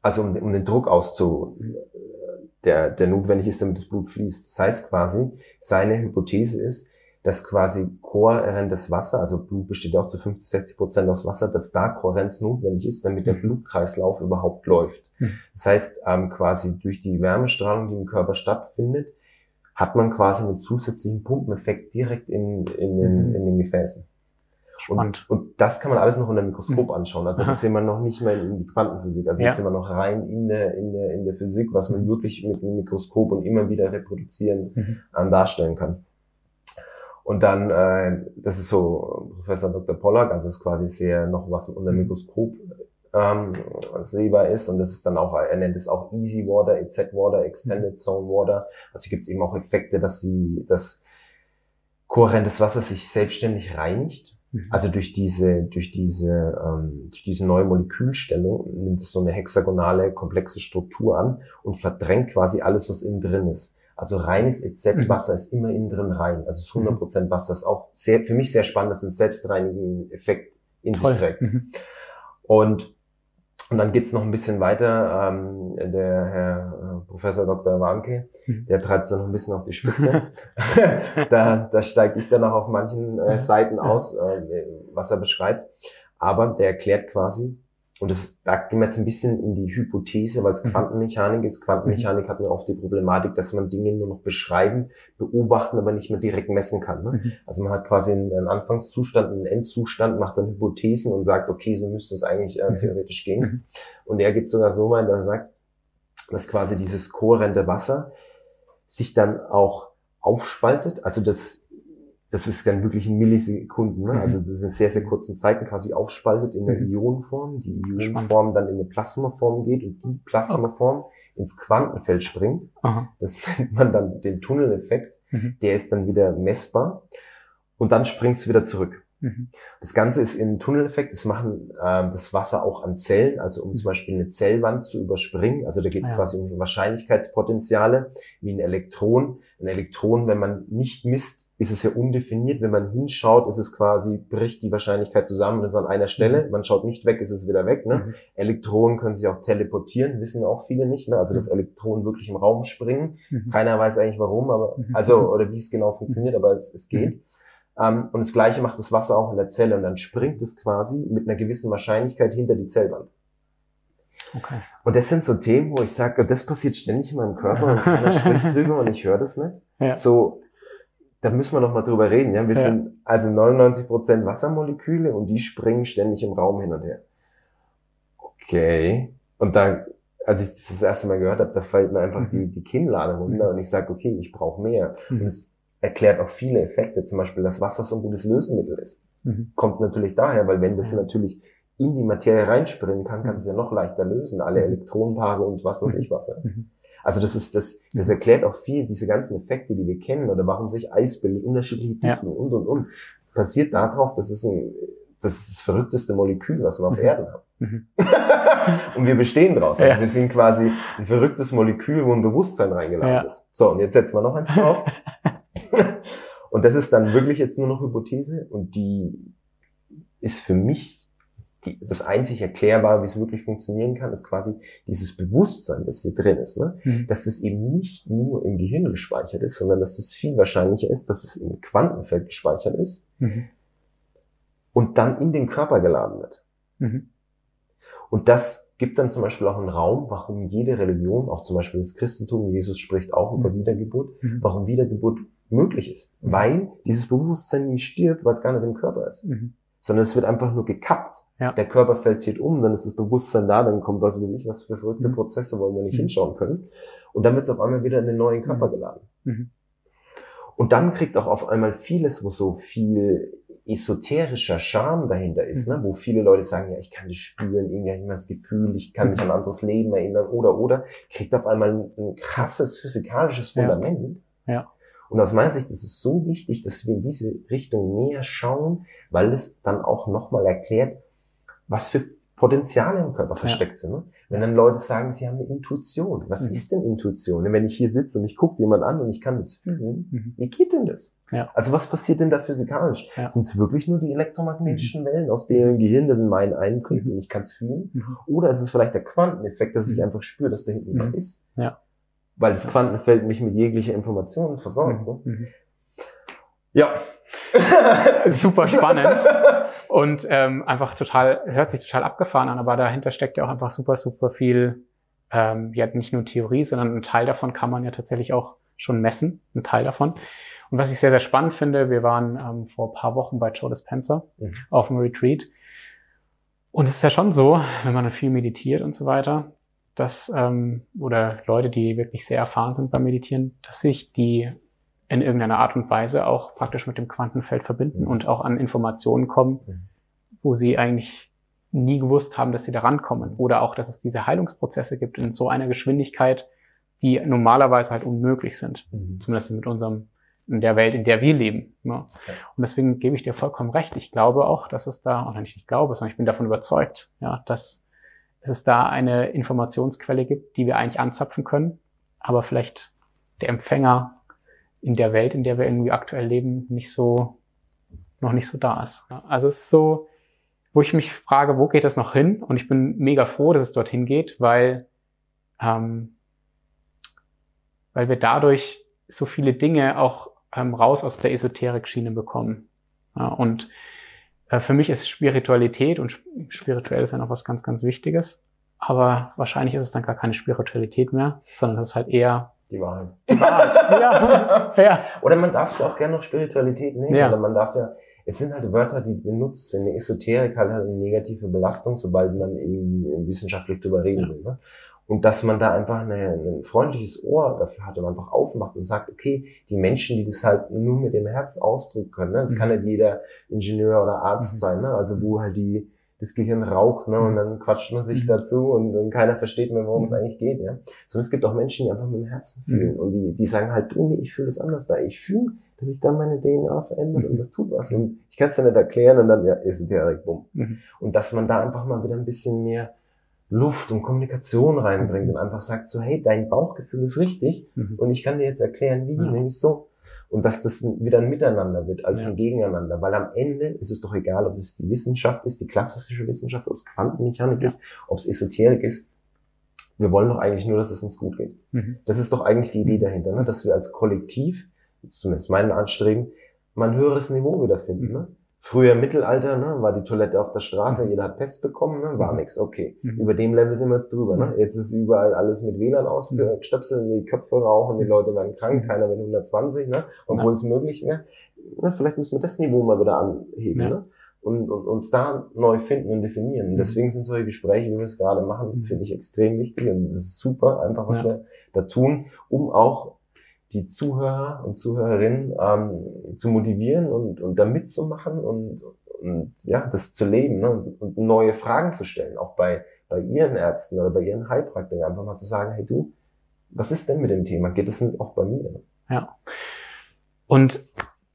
also um, um den Druck auszu, der, der notwendig ist, damit das Blut fließt. Das heißt quasi, seine Hypothese ist, dass quasi kohärentes Wasser, also Blut besteht ja auch zu 50, 60 Prozent aus Wasser, dass da Kohärenz notwendig ist, damit der mhm. Blutkreislauf überhaupt läuft. Mhm. Das heißt, ähm, quasi durch die Wärmestrahlung, die im Körper stattfindet, hat man quasi einen zusätzlichen Pumpeneffekt direkt in, in, den, mhm. in den Gefäßen. Spannend. Und, und das kann man alles noch unter dem Mikroskop mhm. anschauen. Also das sehen wir noch nicht mal in die Quantenphysik. Also ja. jetzt sind wir noch rein in der, in der, in der Physik, was man mhm. wirklich mit dem Mikroskop und immer wieder reproduzieren mhm. ähm, darstellen kann. Und dann, äh, das ist so Professor Dr. Pollack, also ist quasi sehr noch was unter dem Mikroskop ähm, sehbar ist. Und das ist dann auch, er nennt es auch Easy Water, EZ Water, Extended mhm. Zone Water. Also gibt es eben auch Effekte, dass sie, dass kohärentes Wasser sich selbstständig reinigt. Mhm. Also durch diese, durch diese, ähm, durch diese neue Molekülstellung nimmt es so eine hexagonale, komplexe Struktur an und verdrängt quasi alles, was innen drin ist. Also reines EZ-Wasser mhm. ist immer innen drin rein. Also es ist 100% mhm. Wasser. Das ist auch sehr, für mich sehr spannend, dass ein selbstreinigenden Effekt in Voll. sich trägt. Mhm. Und und dann geht's noch ein bisschen weiter. Ähm, der Herr äh, Professor Dr. Warnke, mhm. der treibt es noch ein bisschen auf die Spitze. da, da steige ich dann auch auf manchen äh, Seiten aus, äh, was er beschreibt. Aber der erklärt quasi, und das, da gehen wir jetzt ein bisschen in die Hypothese, weil es mhm. Quantenmechanik ist. Quantenmechanik mhm. hat mir oft die Problematik, dass man Dinge nur noch beschreiben, beobachten, aber nicht mehr direkt messen kann. Ne? Mhm. Also man hat quasi einen, Anfangszustand, einen Endzustand, macht dann Hypothesen und sagt, okay, so müsste es eigentlich äh, mhm. theoretisch gehen. Mhm. Und er geht sogar so weit, dass er sagt, dass quasi dieses kohärente Wasser sich dann auch aufspaltet, also das das ist dann wirklich in Millisekunden, ne? Mhm. also das in sehr, sehr kurzen Zeiten quasi aufspaltet in der mhm. Ionenform, die Ionenform dann in eine Plasmaform geht und die Plasmaform ins Quantenfeld springt. Aha. Das nennt man dann den Tunneleffekt, mhm. der ist dann wieder messbar und dann springt es wieder zurück. Mhm. Das Ganze ist im Tunneleffekt, das machen äh, das Wasser auch an Zellen, also um mhm. zum Beispiel eine Zellwand zu überspringen. Also da geht es ja. quasi um Wahrscheinlichkeitspotenziale, wie ein Elektron. Ein Elektron, wenn man nicht misst, ist es ja undefiniert. Wenn man hinschaut, ist es quasi, bricht die Wahrscheinlichkeit zusammen, das ist an einer Stelle. Mhm. Man schaut nicht weg, ist es wieder weg. Ne? Mhm. Elektronen können sich auch teleportieren, wissen auch viele nicht. Ne? Also dass mhm. Elektronen wirklich im Raum springen. Mhm. Keiner weiß eigentlich warum, aber also oder wie es genau funktioniert, aber es, es geht. Ähm, und das Gleiche macht das Wasser auch in der Zelle und dann springt es quasi mit einer gewissen Wahrscheinlichkeit hinter die Zellwand. Okay. Und das sind so Themen, wo ich sage, das passiert ständig in meinem Körper und keiner spricht drüber und ich höre das nicht. Ja. So, da müssen wir noch mal drüber reden. Ja, wir ja. sind also 99 Prozent Wassermoleküle und die springen ständig im Raum hin und her. Okay. Und da, als ich das das erste Mal gehört habe, da fällt mir einfach mhm. die, die Kinnlade runter mhm. und ich sage, okay, ich brauche mehr. Mhm. Und es erklärt auch viele Effekte, zum Beispiel, dass Wasser so ein gutes Lösemittel ist. Mhm. Kommt natürlich daher, weil wenn das natürlich in die Materie reinspringen kann, kannst du es ja noch leichter lösen. Alle mhm. Elektronenpaare und was weiß ich was. Ja. Mhm. Also das ist, das, das erklärt auch viel, diese ganzen Effekte, die wir kennen, oder warum sich Eis bildet, unterschiedliche Dichten ja. und, und, und. Passiert darauf, das ist ein, das ist das verrückteste Molekül, was wir auf mhm. Erden haben. Mhm. und wir bestehen draus. Also ja. wir sind quasi ein verrücktes Molekül, wo ein Bewusstsein reingeladen ja. ist. So, und jetzt setzen wir noch eins drauf. und das ist dann wirklich jetzt nur noch Hypothese und die ist für mich die, das einzig Erklärbare, wie es wirklich funktionieren kann, ist quasi dieses Bewusstsein, das hier drin ist. Ne? Mhm. Dass das eben nicht nur im Gehirn gespeichert ist, sondern dass das viel wahrscheinlicher ist, dass es im Quantenfeld gespeichert ist mhm. und dann in den Körper geladen wird. Mhm. Und das gibt dann zum Beispiel auch einen Raum, warum jede Religion, auch zum Beispiel das Christentum, Jesus spricht auch über mhm. Wiedergeburt, mhm. warum Wiedergeburt möglich ist. Mhm. Weil dieses Bewusstsein nie stirbt, weil es gar nicht im Körper ist. Mhm sondern es wird einfach nur gekappt. Ja. Der Körper fällt hier um, dann ist das Bewusstsein da, dann kommt was weiß ich, was für verrückte mhm. Prozesse, wo wir nicht mhm. hinschauen können. Und dann wird es auf einmal wieder in den neuen Körper mhm. geladen. Mhm. Und dann kriegt auch auf einmal vieles, wo so viel esoterischer Charme dahinter ist, ne? Mhm. wo viele Leute sagen, ja, ich kann das spüren, irgendwie das Gefühl, ich kann mich an ein anderes Leben erinnern oder oder, kriegt auf einmal ein, ein krasses physikalisches Fundament. Ja. ja. Und aus meiner Sicht ist es so wichtig, dass wir in diese Richtung näher schauen, weil es dann auch nochmal erklärt, was für Potenziale im Körper versteckt ja. sind. Ne? Wenn dann Leute sagen, sie haben eine Intuition. Was mhm. ist denn Intuition? Wenn ich hier sitze und ich gucke jemand an und ich kann das fühlen, mhm. wie geht denn das? Ja. Also was passiert denn da physikalisch? Ja. Sind es wirklich nur die elektromagnetischen mhm. Wellen aus dem Gehirn, das in meinen Eindrücken und ich kann es fühlen? Mhm. Oder ist es vielleicht der Quanteneffekt, dass ich mhm. einfach spüre, dass da hinten jemand mhm. ist? Ja weil das Quantenfeld mich mit jeglicher Information versorgt. Ne? Mhm. Ja. Super spannend und ähm, einfach total, hört sich total abgefahren an, aber dahinter steckt ja auch einfach super, super viel, ähm, ja nicht nur Theorie, sondern ein Teil davon kann man ja tatsächlich auch schon messen, ein Teil davon. Und was ich sehr, sehr spannend finde, wir waren ähm, vor paar Wochen bei Joe Dispenza mhm. auf dem Retreat. Und es ist ja schon so, wenn man viel meditiert und so weiter, dass, ähm, oder Leute, die wirklich sehr erfahren sind beim Meditieren, dass sich die in irgendeiner Art und Weise auch praktisch mit dem Quantenfeld verbinden mhm. und auch an Informationen kommen, mhm. wo sie eigentlich nie gewusst haben, dass sie da rankommen. Oder auch, dass es diese Heilungsprozesse gibt in so einer Geschwindigkeit, die normalerweise halt unmöglich sind. Mhm. Zumindest mit unserem, in der Welt, in der wir leben. Ja. Okay. Und deswegen gebe ich dir vollkommen recht. Ich glaube auch, dass es da, oder nicht ich glaube, sondern ich bin davon überzeugt, ja, dass dass es da eine Informationsquelle gibt, die wir eigentlich anzapfen können, aber vielleicht der Empfänger in der Welt, in der wir irgendwie aktuell leben, nicht so, noch nicht so da ist. Also es ist so, wo ich mich frage, wo geht das noch hin? Und ich bin mega froh, dass es dorthin geht, weil, ähm, weil wir dadurch so viele Dinge auch ähm, raus aus der Esoterik-Schiene bekommen. Ja, und für mich ist Spiritualität und spirituell ist ja noch was ganz, ganz Wichtiges. Aber wahrscheinlich ist es dann gar keine Spiritualität mehr, sondern das ist halt eher die Wahrheit. Die Wahrheit, ja. ja. Oder man darf es auch gerne noch Spiritualität nehmen. Ja. Oder man darf ja, es sind halt Wörter, die benutzt in der Esoterik halt, halt eine negative Belastung, sobald man irgendwie wissenschaftlich drüber reden will. Ne? Und dass man da einfach eine, ein freundliches Ohr dafür hat und einfach aufmacht und sagt, okay, die Menschen, die das halt nur mit dem Herz ausdrücken können, ne? das mhm. kann nicht jeder Ingenieur oder Arzt mhm. sein, ne? also wo halt die das Gehirn raucht, ne, und mhm. dann quatscht man sich mhm. dazu und, und keiner versteht mehr, worum es mhm. eigentlich geht, ja. Sondern es gibt auch Menschen, die einfach mit dem Herzen fühlen und die, die sagen halt, du, nee, ich fühle das anders da. Ich fühle, dass sich dann meine DNA verändert und das tut was. Und ich kann es ja nicht erklären und dann, ja, ist direkt bumm. Und dass man da einfach mal wieder ein bisschen mehr Luft und Kommunikation reinbringt und einfach sagt so, hey, dein Bauchgefühl ist richtig und ich kann dir jetzt erklären, wie, nämlich so und dass das wieder ein Miteinander wird als ja. ein Gegeneinander, weil am Ende ist es doch egal, ob es die Wissenschaft ist, die klassische Wissenschaft, ob es Quantenmechanik ja. ist, ob es Esoterik ist. Wir wollen doch eigentlich nur, dass es uns gut geht. Mhm. Das ist doch eigentlich die Idee dahinter, ne? dass wir als Kollektiv, zumindest meinen Anstreben, mal ein höheres Niveau wiederfinden. Mhm. Ne? Früher im Mittelalter ne, war die Toilette auf der Straße, Mhm. jeder hat Pest bekommen, ne, war Mhm. nix. Okay, Mhm. über dem Level sind wir jetzt drüber. Ne? Mhm. Jetzt ist überall alles mit WLAN ausgestöpselt, die Köpfe rauchen, die Mhm. Leute werden krank, Mhm. keiner will 120, ne? obwohl es möglich wäre. Na, vielleicht müssen wir das Niveau mal wieder anheben Ja. ne? und, und uns da neu finden und definieren. Und Mhm. deswegen sind solche Gespräche, wie wir es gerade machen, Mhm. finde ich extrem wichtig und es ist super, einfach was Ja. wir da tun, um auch die Zuhörer und Zuhörerinnen ähm, zu motivieren und, und da mitzumachen und, und ja, das zu leben ne? und, neue Fragen zu stellen, auch bei, bei ihren Ärzten oder bei ihren Heilpraktikern, einfach mal zu sagen, hey du, was ist denn mit dem Thema? Geht es nicht auch bei mir? Ja. Und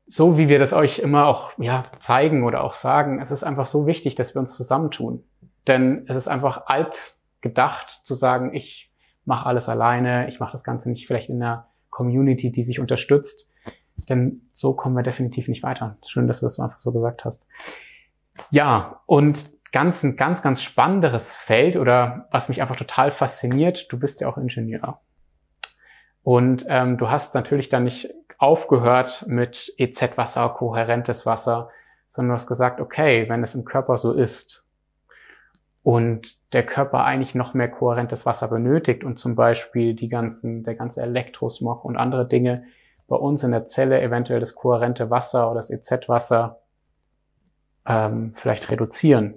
so wie wir das euch immer auch ja, zeigen oder auch sagen, es ist einfach so wichtig, dass wir uns zusammentun. Denn es ist einfach alt gedacht zu sagen, ich mache alles alleine, ich mache das Ganze nicht vielleicht in einer Community, die sich unterstützt. Denn so kommen wir definitiv nicht weiter. Schön, dass du das einfach so gesagt hast. Ja, und ganz, ein ganz, ganz spannenderes Feld oder was mich einfach total fasziniert, du bist ja auch Ingenieur. Und ähm, du hast natürlich dann nicht aufgehört mit EZ-Wasser, kohärentes Wasser, sondern du hast gesagt, okay, wenn es im Körper so ist und der Körper eigentlich noch mehr kohärentes Wasser benötigt und zum Beispiel die ganzen, der ganze Elektrosmog und andere Dinge bei uns in der Zelle eventuell das kohärente Wasser oder das EZ-Wasser ähm, vielleicht reduzieren.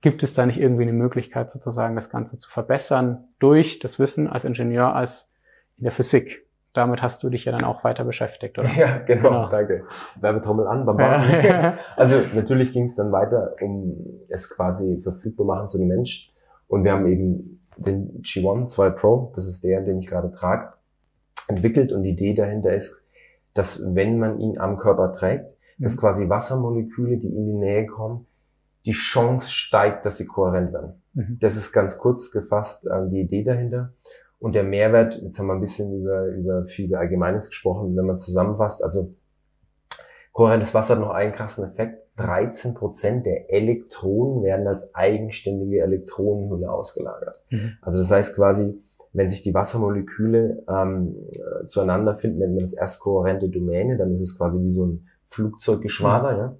Gibt es da nicht irgendwie eine Möglichkeit, sozusagen das Ganze zu verbessern durch das Wissen als Ingenieur, als in der Physik? Damit hast du dich ja dann auch weiter beschäftigt, oder? Ja, genau, Genau. danke. Werbetrommel an, bam, bam. Ja. Also natürlich ging es dann weiter, um es quasi verfügbar machen zu den Menschen. Und wir haben eben den G1 2 Pro, das ist der, den ich gerade trage, entwickelt. Und die Idee dahinter ist, dass wenn man ihn am Körper trägt, dass Mhm. quasi Wassermoleküle, die in die Nähe kommen, die Chance steigt, dass sie kohärent werden. Mhm. Das ist ganz kurz gefasst äh, die Idee dahinter. Und der Mehrwert, jetzt haben wir ein bisschen über, über viel Allgemeines gesprochen, wenn man zusammenfasst, also kohärentes Wasser hat noch einen krassen Effekt. 13 Prozent der Elektronen werden als eigenständige Elektronenhülle ausgelagert. Mhm. Also das heißt quasi, wenn sich die Wassermoleküle ähm, äh, zueinander finden, nennt man das erst kohärente Domäne, dann ist es quasi wie so ein Flugzeuggeschwader, ja.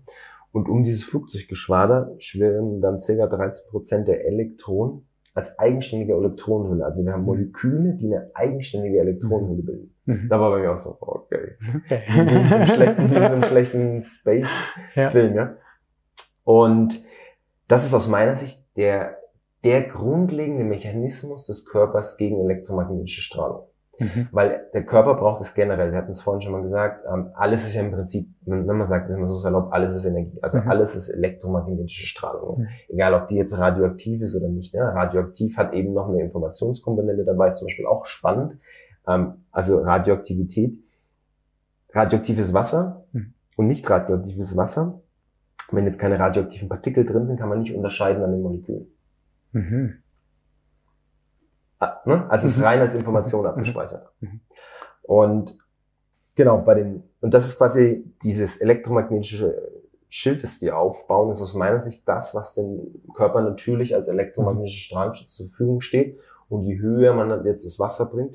Und um dieses Flugzeuggeschwader schwirren dann ca. 13 Prozent der Elektronen als eigenständige Elektronenhülle. Also wir haben Moleküle, die eine eigenständige Elektronenhülle bilden. Mhm. Da war bei mir auch so, okay. Okay. Wie in einem schlechten, einem schlechten Space-Film, Ja. ja. Und das ist aus meiner Sicht der, der grundlegende Mechanismus des Körpers gegen elektromagnetische Strahlung. Mhm. Weil der Körper braucht es generell. Wir hatten es vorhin schon mal gesagt. Ähm, alles ist ja im Prinzip, man, man sagt es immer so salopp, alles ist Energie. Also Mhm. alles ist elektromagnetische Strahlung. Mhm. Egal, ob die jetzt radioaktiv ist oder nicht. Ne? Radioaktiv hat eben noch eine Informationskomponente dabei, ist zum Beispiel auch spannend. Ähm, also Radioaktivität, radioaktives Wasser Mhm. und nicht radioaktives Wasser. Wenn jetzt keine radioaktiven Partikel drin sind, kann man nicht unterscheiden an den Molekülen. Mhm. Ah, Ne? Also es ist Mhm. rein als Information abgespeichert. Mhm. Und genau, bei den, und das ist quasi dieses elektromagnetische Schild, das die aufbauen, ist aus meiner Sicht das, was den Körper natürlich als elektromagnetische Strahlenschutz zur Verfügung steht. Und je höher man jetzt das Wasser bringt,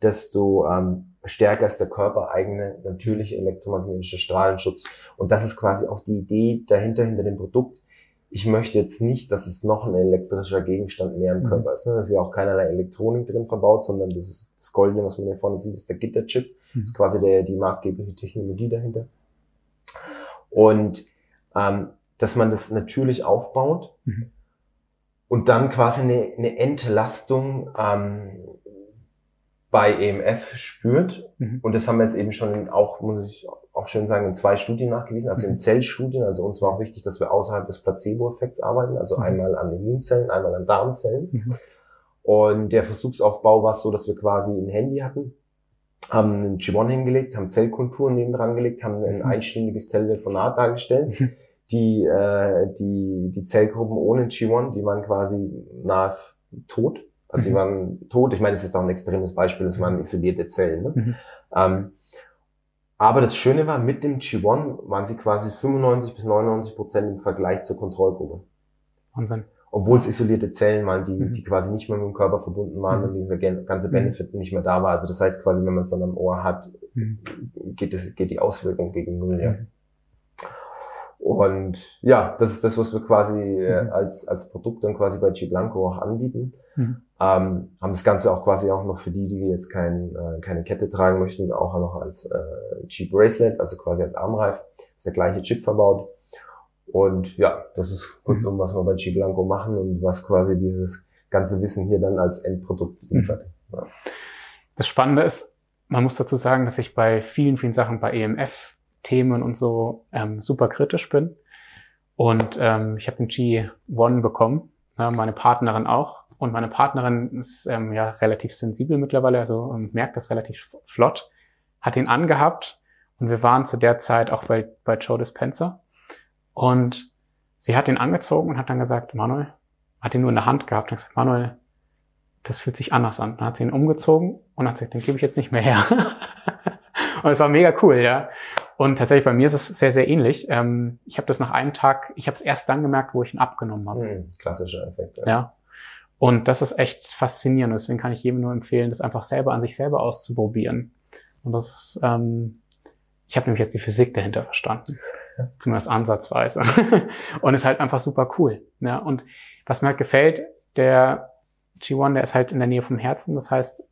desto ähm, stärker ist der Körper eigene natürliche elektromagnetische Strahlenschutz. Und das ist quasi auch die Idee dahinter, hinter dem Produkt. Ich möchte jetzt nicht, dass es noch ein elektrischer Gegenstand mehr im Mhm. Körper ist. Ne? Da ist ja auch keinerlei Elektronik drin verbaut, sondern das ist das Goldene, was man hier vorne sieht, ist der Gitterchip. Mhm. Das ist quasi der, die maßgebliche Technologie dahinter. Und ähm, dass man das natürlich aufbaut Mhm. und dann quasi eine, eine Entlastung ähm, bei EMF spürt. Mhm. Und das haben wir jetzt eben schon in, auch, muss ich auch schön sagen, in zwei Studien nachgewiesen, also in Mhm. Zellstudien. Also uns war auch wichtig, dass wir außerhalb des Placebo-Effekts arbeiten, also Mhm. einmal an Immunzellen, einmal an Darmzellen. Mhm. Und der Versuchsaufbau war so, dass wir quasi ein Handy hatten, haben einen G1 hingelegt, haben Zellkulturen neben dran gelegt, haben ein Mhm. einstündiges Telefonat dargestellt. Mhm. Die, äh, die, die Zellgruppen ohne G1, die waren quasi nahe tot. Also die Mhm. waren tot. Ich meine, das ist jetzt auch ein extremes Beispiel, das waren isolierte Zellen. Ne? Mhm. Ähm, aber das Schöne war, mit dem G1 waren sie quasi 95 bis 99 Prozent im Vergleich zur Kontrollgruppe Wahnsinn. obwohl es isolierte Zellen waren, die, Mhm. die quasi nicht mehr mit dem Körper verbunden waren Mhm. und dieser ganze Mhm. Benefit nicht mehr da war. Also das heißt quasi, wenn man es dann am Ohr hat, Mhm. geht, es, geht die Auswirkung gegen Null. Ja. Und ja, das ist das, was wir quasi äh, mhm. als, als Produkt dann quasi bei G Blanco auch anbieten. Mhm. Ähm, haben das Ganze auch quasi auch noch für die, die jetzt kein, äh, keine Kette tragen möchten, auch noch als äh, G Bracelet, also quasi als Armreif. Ist der gleiche Chip verbaut. Und ja, das ist kurzum, mhm. was wir bei G Blanco machen und was quasi dieses ganze Wissen hier dann als Endprodukt mhm. liefert. Ja. Das Spannende ist, man muss dazu sagen, dass ich bei vielen, vielen Sachen bei EMF-Themen und so ähm, super kritisch bin. Und ähm, ich habe einen G1 bekommen, ja, meine Partnerin auch. Und meine Partnerin ist ähm, ja relativ sensibel mittlerweile, also ähm, merkt das relativ flott, hat ihn angehabt und wir waren zu der Zeit auch bei, bei Joe Dispenza. Und sie hat ihn angezogen und hat dann gesagt, Manuel, hat ihn nur in der Hand gehabt und gesagt, Manuel, das fühlt sich anders an. Dann hat sie ihn umgezogen und hat gesagt, den gebe ich jetzt nicht mehr her. und es war mega cool, ja. Und tatsächlich bei mir ist es sehr, sehr ähnlich. Ähm, ich habe das nach einem Tag, ich habe es erst dann gemerkt, wo ich ihn abgenommen habe. Hm, klassischer Effekt. Ja. ja. Und das ist echt faszinierend. Deswegen kann ich jedem nur empfehlen, das einfach selber an sich selber auszuprobieren. Und das ist, ähm, ich habe nämlich jetzt die Physik dahinter verstanden. Zumindest ansatzweise. und ist halt einfach super cool. Ja. Und was mir halt gefällt, der G1, der ist halt in der Nähe vom Herzen. Das heißt,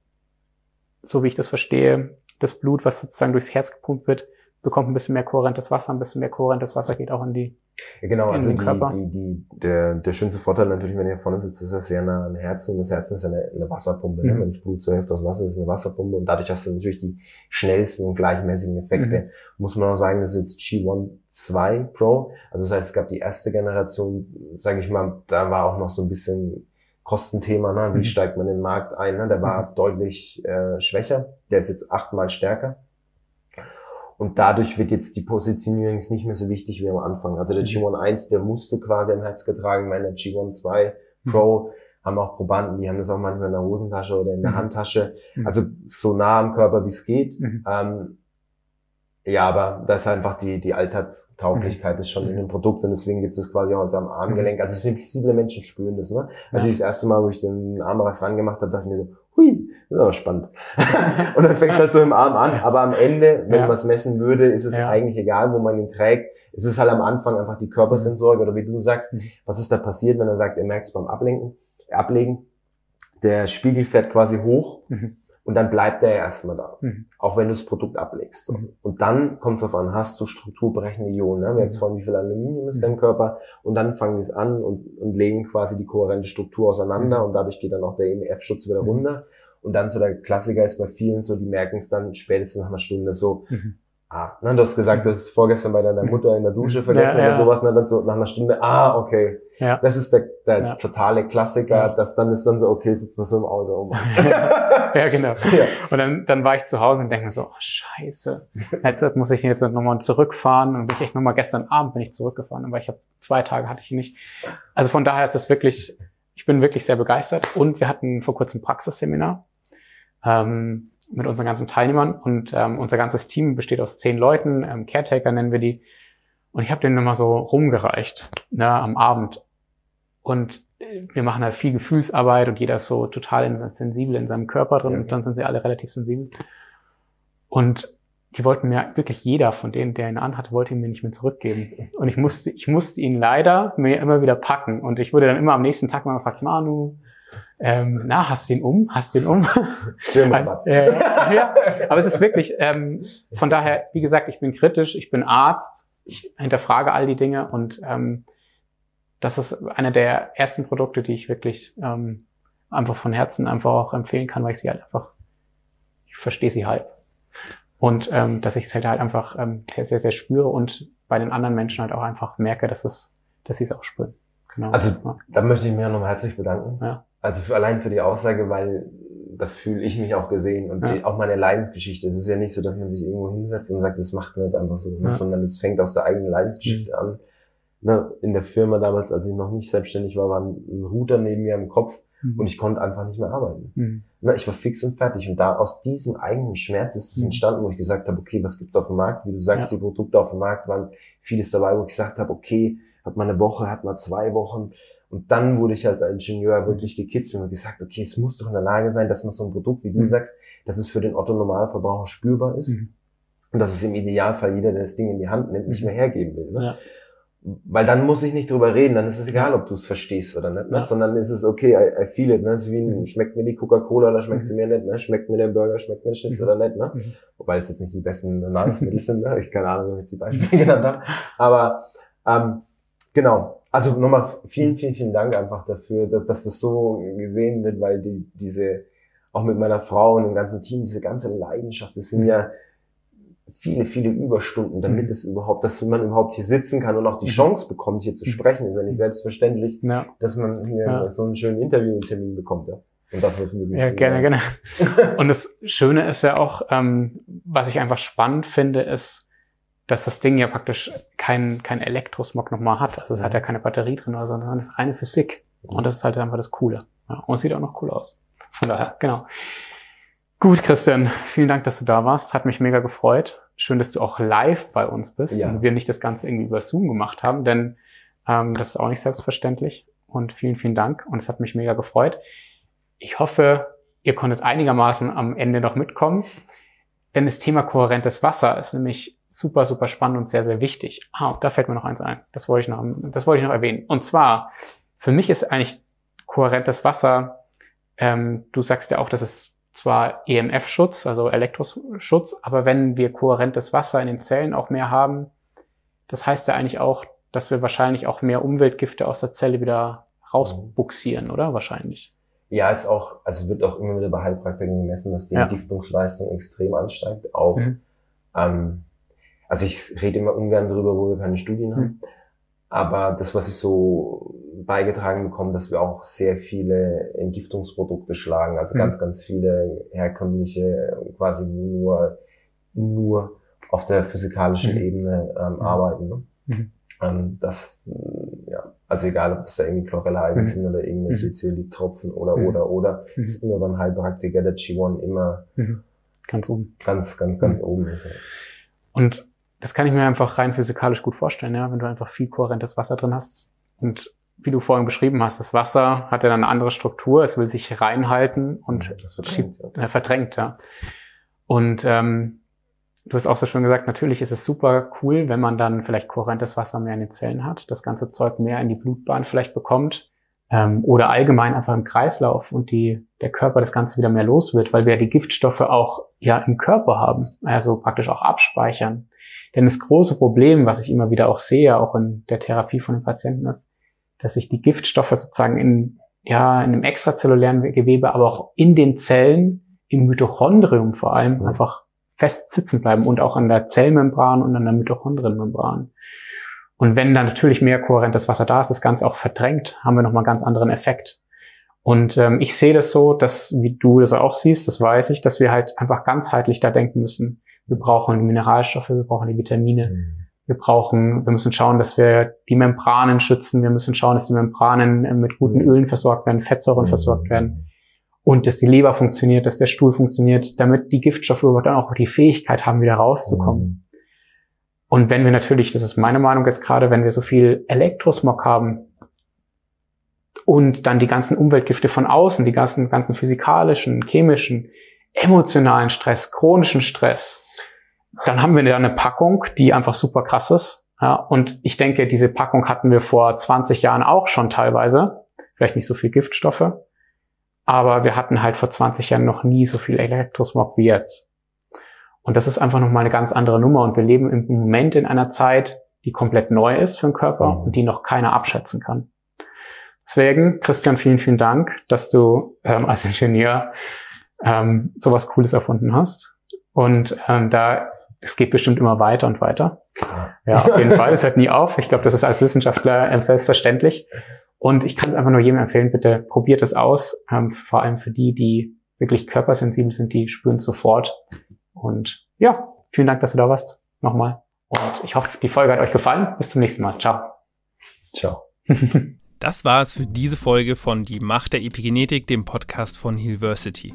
so wie ich das verstehe, das Blut, was sozusagen durchs Herz gepumpt wird, bekommt ein bisschen mehr kohärentes Wasser, ein bisschen mehr kohärentes Wasser geht auch in die ja, genau, also die, die, die, der, der schönste Vorteil natürlich, wenn ihr vorne sitzt, ist das sehr nah am Herzen. Das Herzen ist eine, eine Wasserpumpe. Ne? Mhm. Ne? Wenn das Blut zur Hälfte aus Wasser ist, ist eine Wasserpumpe und dadurch hast du natürlich die schnellsten gleichmäßigen Effekte. Mhm. Muss man auch sagen, das ist jetzt G1 2 Pro. Also das heißt, es gab die erste Generation, sage ich mal, da war auch noch so ein bisschen Kostenthema, ne? wie mhm. steigt man in den Markt ein. Ne? Der war mhm. deutlich äh, schwächer. Der ist jetzt achtmal stärker. Und dadurch wird jetzt die Positionierung nicht mehr so wichtig wie am Anfang. Also der mhm. G1 1, der musste quasi am Herz getragen werden. Der G1 2 Pro mhm. haben auch Probanden, die haben das auch manchmal in der Hosentasche oder in der mhm. Handtasche. Mhm. Also so nah am Körper, wie es geht. Mhm. Ähm, ja, aber das ist einfach die, die Alltagstauglichkeit ist schon in dem Produkt und deswegen gibt es quasi auch als am Armgelenk. Also sensible Menschen spüren das, ne? Also ja. das erste Mal, wo ich den Armreif rangemacht habe, dachte ich mir so, hui, das ist aber spannend. und dann fängt es halt so im Arm an. Aber am Ende, wenn ja. man es messen würde, ist es ja. eigentlich egal, wo man ihn trägt. Es ist halt am Anfang einfach die Körpersensorik oder wie du sagst, mhm. was ist da passiert, wenn er sagt, er merkt es beim Ablenken, Ablegen. Der Spiegel fährt quasi hoch. Mhm. Und dann bleibt er erstmal da, mhm. auch wenn du das Produkt ablegst. So. Mhm. Und dann kommt es auf an, hast du strukturbrechende Ionen, ne? wir jetzt von wie viel Aluminium ist mhm. im Körper und dann fangen die es an und, und legen quasi die kohärente Struktur auseinander mhm. und dadurch geht dann auch der EMF-Schutz wieder mhm. runter. Und dann so der Klassiker ist bei vielen so, die merken es dann spätestens nach einer Stunde so, mhm. Ah, ne, du hast gesagt, du hast vorgestern bei deiner Mutter in der Dusche vergessen ja, ja. oder sowas, ne, dann so nach einer Stunde, ah, okay. Ja. Das ist der, der ja. totale Klassiker, ja. dass dann ist dann so, okay, sitzt man so im Auto um. ja, genau. Und dann, dann war ich zu Hause und denke mir so, oh, scheiße. Jetzt muss ich jetzt nochmal zurückfahren und bin ich echt nochmal gestern Abend bin ich zurückgefahren, aber ich habe zwei Tage hatte ich nicht. Also von daher ist es wirklich, ich bin wirklich sehr begeistert und wir hatten vor kurzem Praxisseminar. Ähm, mit unseren ganzen Teilnehmern und ähm, unser ganzes Team besteht aus zehn Leuten, ähm, Caretaker nennen wir die. Und ich habe denen immer so rumgereicht ne, am Abend. Und äh, wir machen halt viel Gefühlsarbeit und jeder ist so total sensibel in seinem Körper drin und dann sind sie alle relativ sensibel. Und die wollten mir wirklich jeder von denen, der ihn anhatte, wollte ihn mir nicht mehr zurückgeben. Und ich musste, ich musste ihn leider mir immer wieder packen. Und ich wurde dann immer am nächsten Tag mal gefragt, Manu, ähm, na, hast du ihn um? Hast du ihn um? also, äh, ja, aber es ist wirklich, ähm, von daher, wie gesagt, ich bin kritisch, ich bin Arzt, ich hinterfrage all die Dinge und ähm, das ist einer der ersten Produkte, die ich wirklich ähm, einfach von Herzen einfach auch empfehlen kann, weil ich sie halt einfach, ich verstehe sie halt. Und ähm, dass ich es halt, halt einfach ähm, sehr, sehr spüre und bei den anderen Menschen halt auch einfach merke, dass es, dass sie es auch spüren. Genau. Also ja. da möchte ich mich auch nochmal herzlich bedanken. Ja. Also für, allein für die Aussage, weil da fühle ich mich auch gesehen und ja. die, auch meine Leidensgeschichte. Es ist ja nicht so, dass man sich irgendwo hinsetzt und sagt, das macht man jetzt einfach so, ne? sondern es fängt aus der eigenen Leidensgeschichte mhm. an. Ne? In der Firma damals, als ich noch nicht selbstständig war, war ein Router neben mir im Kopf mhm. und ich konnte einfach nicht mehr arbeiten. Mhm. Ne? Ich war fix und fertig und da aus diesem eigenen Schmerz ist es mhm. entstanden, wo ich gesagt habe, okay, was gibt's auf dem Markt? Wie du sagst, ja. die Produkte auf dem Markt waren vieles dabei, wo ich gesagt habe, okay, hat man eine Woche, hat man zwei Wochen, und dann wurde ich als Ingenieur wirklich gekitzelt und gesagt, okay, es muss doch in der Lage sein, dass man so ein Produkt, wie du mhm. sagst, dass es für den Otto-Normalverbraucher spürbar ist mhm. und dass es im Idealfall jeder, der das Ding in die Hand nimmt, nicht mhm. mehr hergeben will. Ne? Ja. Weil dann muss ich nicht drüber reden, dann ist es egal, ob du es verstehst oder nicht, ne? Ja. sondern ist es okay, I, I feel it, ne? Es ist wie ein, mhm. schmeckt mir die Coca-Cola oder schmeckt mhm. sie mir nicht, ne? Schmeckt mir der Burger, schmeckt mir der Schnitzel mhm. oder nicht, ne? Mhm. Wobei es jetzt nicht die besten Nahrungsmittel sind, ne? Ich keine Ahnung, wie ich jetzt die Beispiele genannt habe. Aber ähm, genau, also nochmal vielen, vielen, vielen Dank einfach dafür, dass, dass das so gesehen wird, weil die, diese, auch mit meiner Frau und dem ganzen Team, diese ganze Leidenschaft, das sind mhm. ja viele, viele Überstunden, damit mhm. es überhaupt, dass man überhaupt hier sitzen kann und auch die mhm. Chance bekommt, hier zu mhm. sprechen. Ist ja nicht selbstverständlich, ja. dass man hier ja. so einen schönen Interviewtermin bekommt. Ja. Und dafür wir ja, gerne, gerne. und das Schöne ist ja auch, ähm, was ich einfach spannend finde, ist, dass das Ding ja praktisch kein, kein Elektrosmog nochmal hat. Also es hat ja keine Batterie drin oder so, sondern es ist reine Physik. Und das ist halt einfach das Coole. Ja, und es sieht auch noch cool aus. Von daher, genau. Gut, Christian, vielen Dank, dass du da warst. Hat mich mega gefreut. Schön, dass du auch live bei uns bist ja. und wir nicht das Ganze irgendwie über Zoom gemacht haben, denn ähm, das ist auch nicht selbstverständlich. Und vielen, vielen Dank und es hat mich mega gefreut. Ich hoffe, ihr konntet einigermaßen am Ende noch mitkommen, denn das Thema kohärentes Wasser ist nämlich super, super spannend und sehr, sehr wichtig. Ah, da fällt mir noch eins ein. Das wollte ich noch, das wollte ich noch erwähnen. Und zwar, für mich ist eigentlich kohärentes Wasser, ähm, du sagst ja auch, dass es zwar EMF-Schutz, also Elektroschutz, aber wenn wir kohärentes Wasser in den Zellen auch mehr haben, das heißt ja eigentlich auch, dass wir wahrscheinlich auch mehr Umweltgifte aus der Zelle wieder rausbuxieren, oder? Wahrscheinlich. Ja, ist auch, also wird auch immer wieder bei Heilpraktikern gemessen, dass die ja. Entgiftungsleistung extrem ansteigt. Auch, mhm. ähm, also ich rede immer ungern darüber, wo wir keine Studien haben. Mhm. Aber das, was ich so beigetragen bekomme, dass wir auch sehr viele Entgiftungsprodukte schlagen, also mhm. ganz, ganz viele herkömmliche, quasi nur, nur auf der physikalischen mhm. Ebene ähm, mhm. arbeiten. Ne? Mhm. Ähm, das, ja, also egal, ob das da irgendwie Chlorella-Algen mhm. sind oder irgendwelche mhm. Zeolit-Tropfen oder, mhm. oder, oder, mhm. ist immer beim Heilpraktiker der G1 immer ganz oben. Ganz, ganz, ganz oben ist. Und das kann ich mir einfach rein physikalisch gut vorstellen, ja, wenn du einfach viel kohärentes Wasser drin hast. Und wie du vorhin beschrieben hast, das Wasser hat ja dann eine andere Struktur, es will sich reinhalten und verdrängt, ja. Äh, verdrängt, ja. Und ähm, du hast auch so schön gesagt, natürlich ist es super cool, wenn man dann vielleicht kohärentes Wasser mehr in den Zellen hat, das ganze Zeug mehr in die Blutbahn vielleicht bekommt ähm, oder allgemein einfach im Kreislauf und die, der Körper das Ganze wieder mehr los wird, weil wir ja die Giftstoffe auch ja im Körper haben, also praktisch auch abspeichern. Denn das große Problem, was ich immer wieder auch sehe, auch in der Therapie von den Patienten, ist, dass sich die Giftstoffe sozusagen in, ja, in einem extrazellulären Gewebe, aber auch in den Zellen, im Mitochondrium vor allem, mhm. einfach fest sitzen bleiben und auch an der Zellmembran und an der Mitochondrienmembran. Und wenn da natürlich mehr kohärentes Wasser da ist, das Ganze auch verdrängt, haben wir nochmal einen ganz anderen Effekt. Und ähm, ich sehe das so, dass, wie du das auch siehst, das weiß ich, dass wir halt einfach ganzheitlich da denken müssen. Wir brauchen die Mineralstoffe, wir brauchen die Vitamine. Mhm. Wir brauchen, wir müssen schauen, dass wir die Membranen schützen. Wir müssen schauen, dass die Membranen äh, mit guten mhm. Ölen versorgt werden, Fettsäuren mhm. versorgt werden. Und dass die Leber funktioniert, dass der Stuhl funktioniert, damit die Giftstoffe überhaupt dann auch die Fähigkeit haben, wieder rauszukommen. Mhm. Und wenn wir natürlich, das ist meine Meinung jetzt gerade, wenn wir so viel Elektrosmog haben und dann die ganzen Umweltgifte von außen, die ganzen, ganzen physikalischen, chemischen, emotionalen Stress, chronischen Stress, dann haben wir da eine Packung, die einfach super krass ist. Ja, und ich denke, diese Packung hatten wir vor 20 Jahren auch schon teilweise. Vielleicht nicht so viel Giftstoffe. Aber wir hatten halt vor 20 Jahren noch nie so viel Elektrosmog wie jetzt. Und das ist einfach nochmal eine ganz andere Nummer. Und wir leben im Moment in einer Zeit, die komplett neu ist für den Körper mhm. und die noch keiner abschätzen kann. Deswegen, Christian, vielen, vielen Dank, dass du ähm, als Ingenieur ähm, sowas Cooles erfunden hast. Und ähm, da es geht bestimmt immer weiter und weiter. Ja, auf jeden Fall. Es hört nie auf. Ich glaube, das ist als Wissenschaftler ähm, selbstverständlich. Und ich kann es einfach nur jedem empfehlen, bitte probiert es aus. Ähm, vor allem für die, die wirklich körpersensibel sind, die spüren es sofort. Und ja, vielen Dank, dass du da warst. Nochmal. Und ich hoffe, die Folge hat euch gefallen. Bis zum nächsten Mal. Ciao. Ciao. Das war es für diese Folge von Die Macht der Epigenetik, dem Podcast von Hillversity.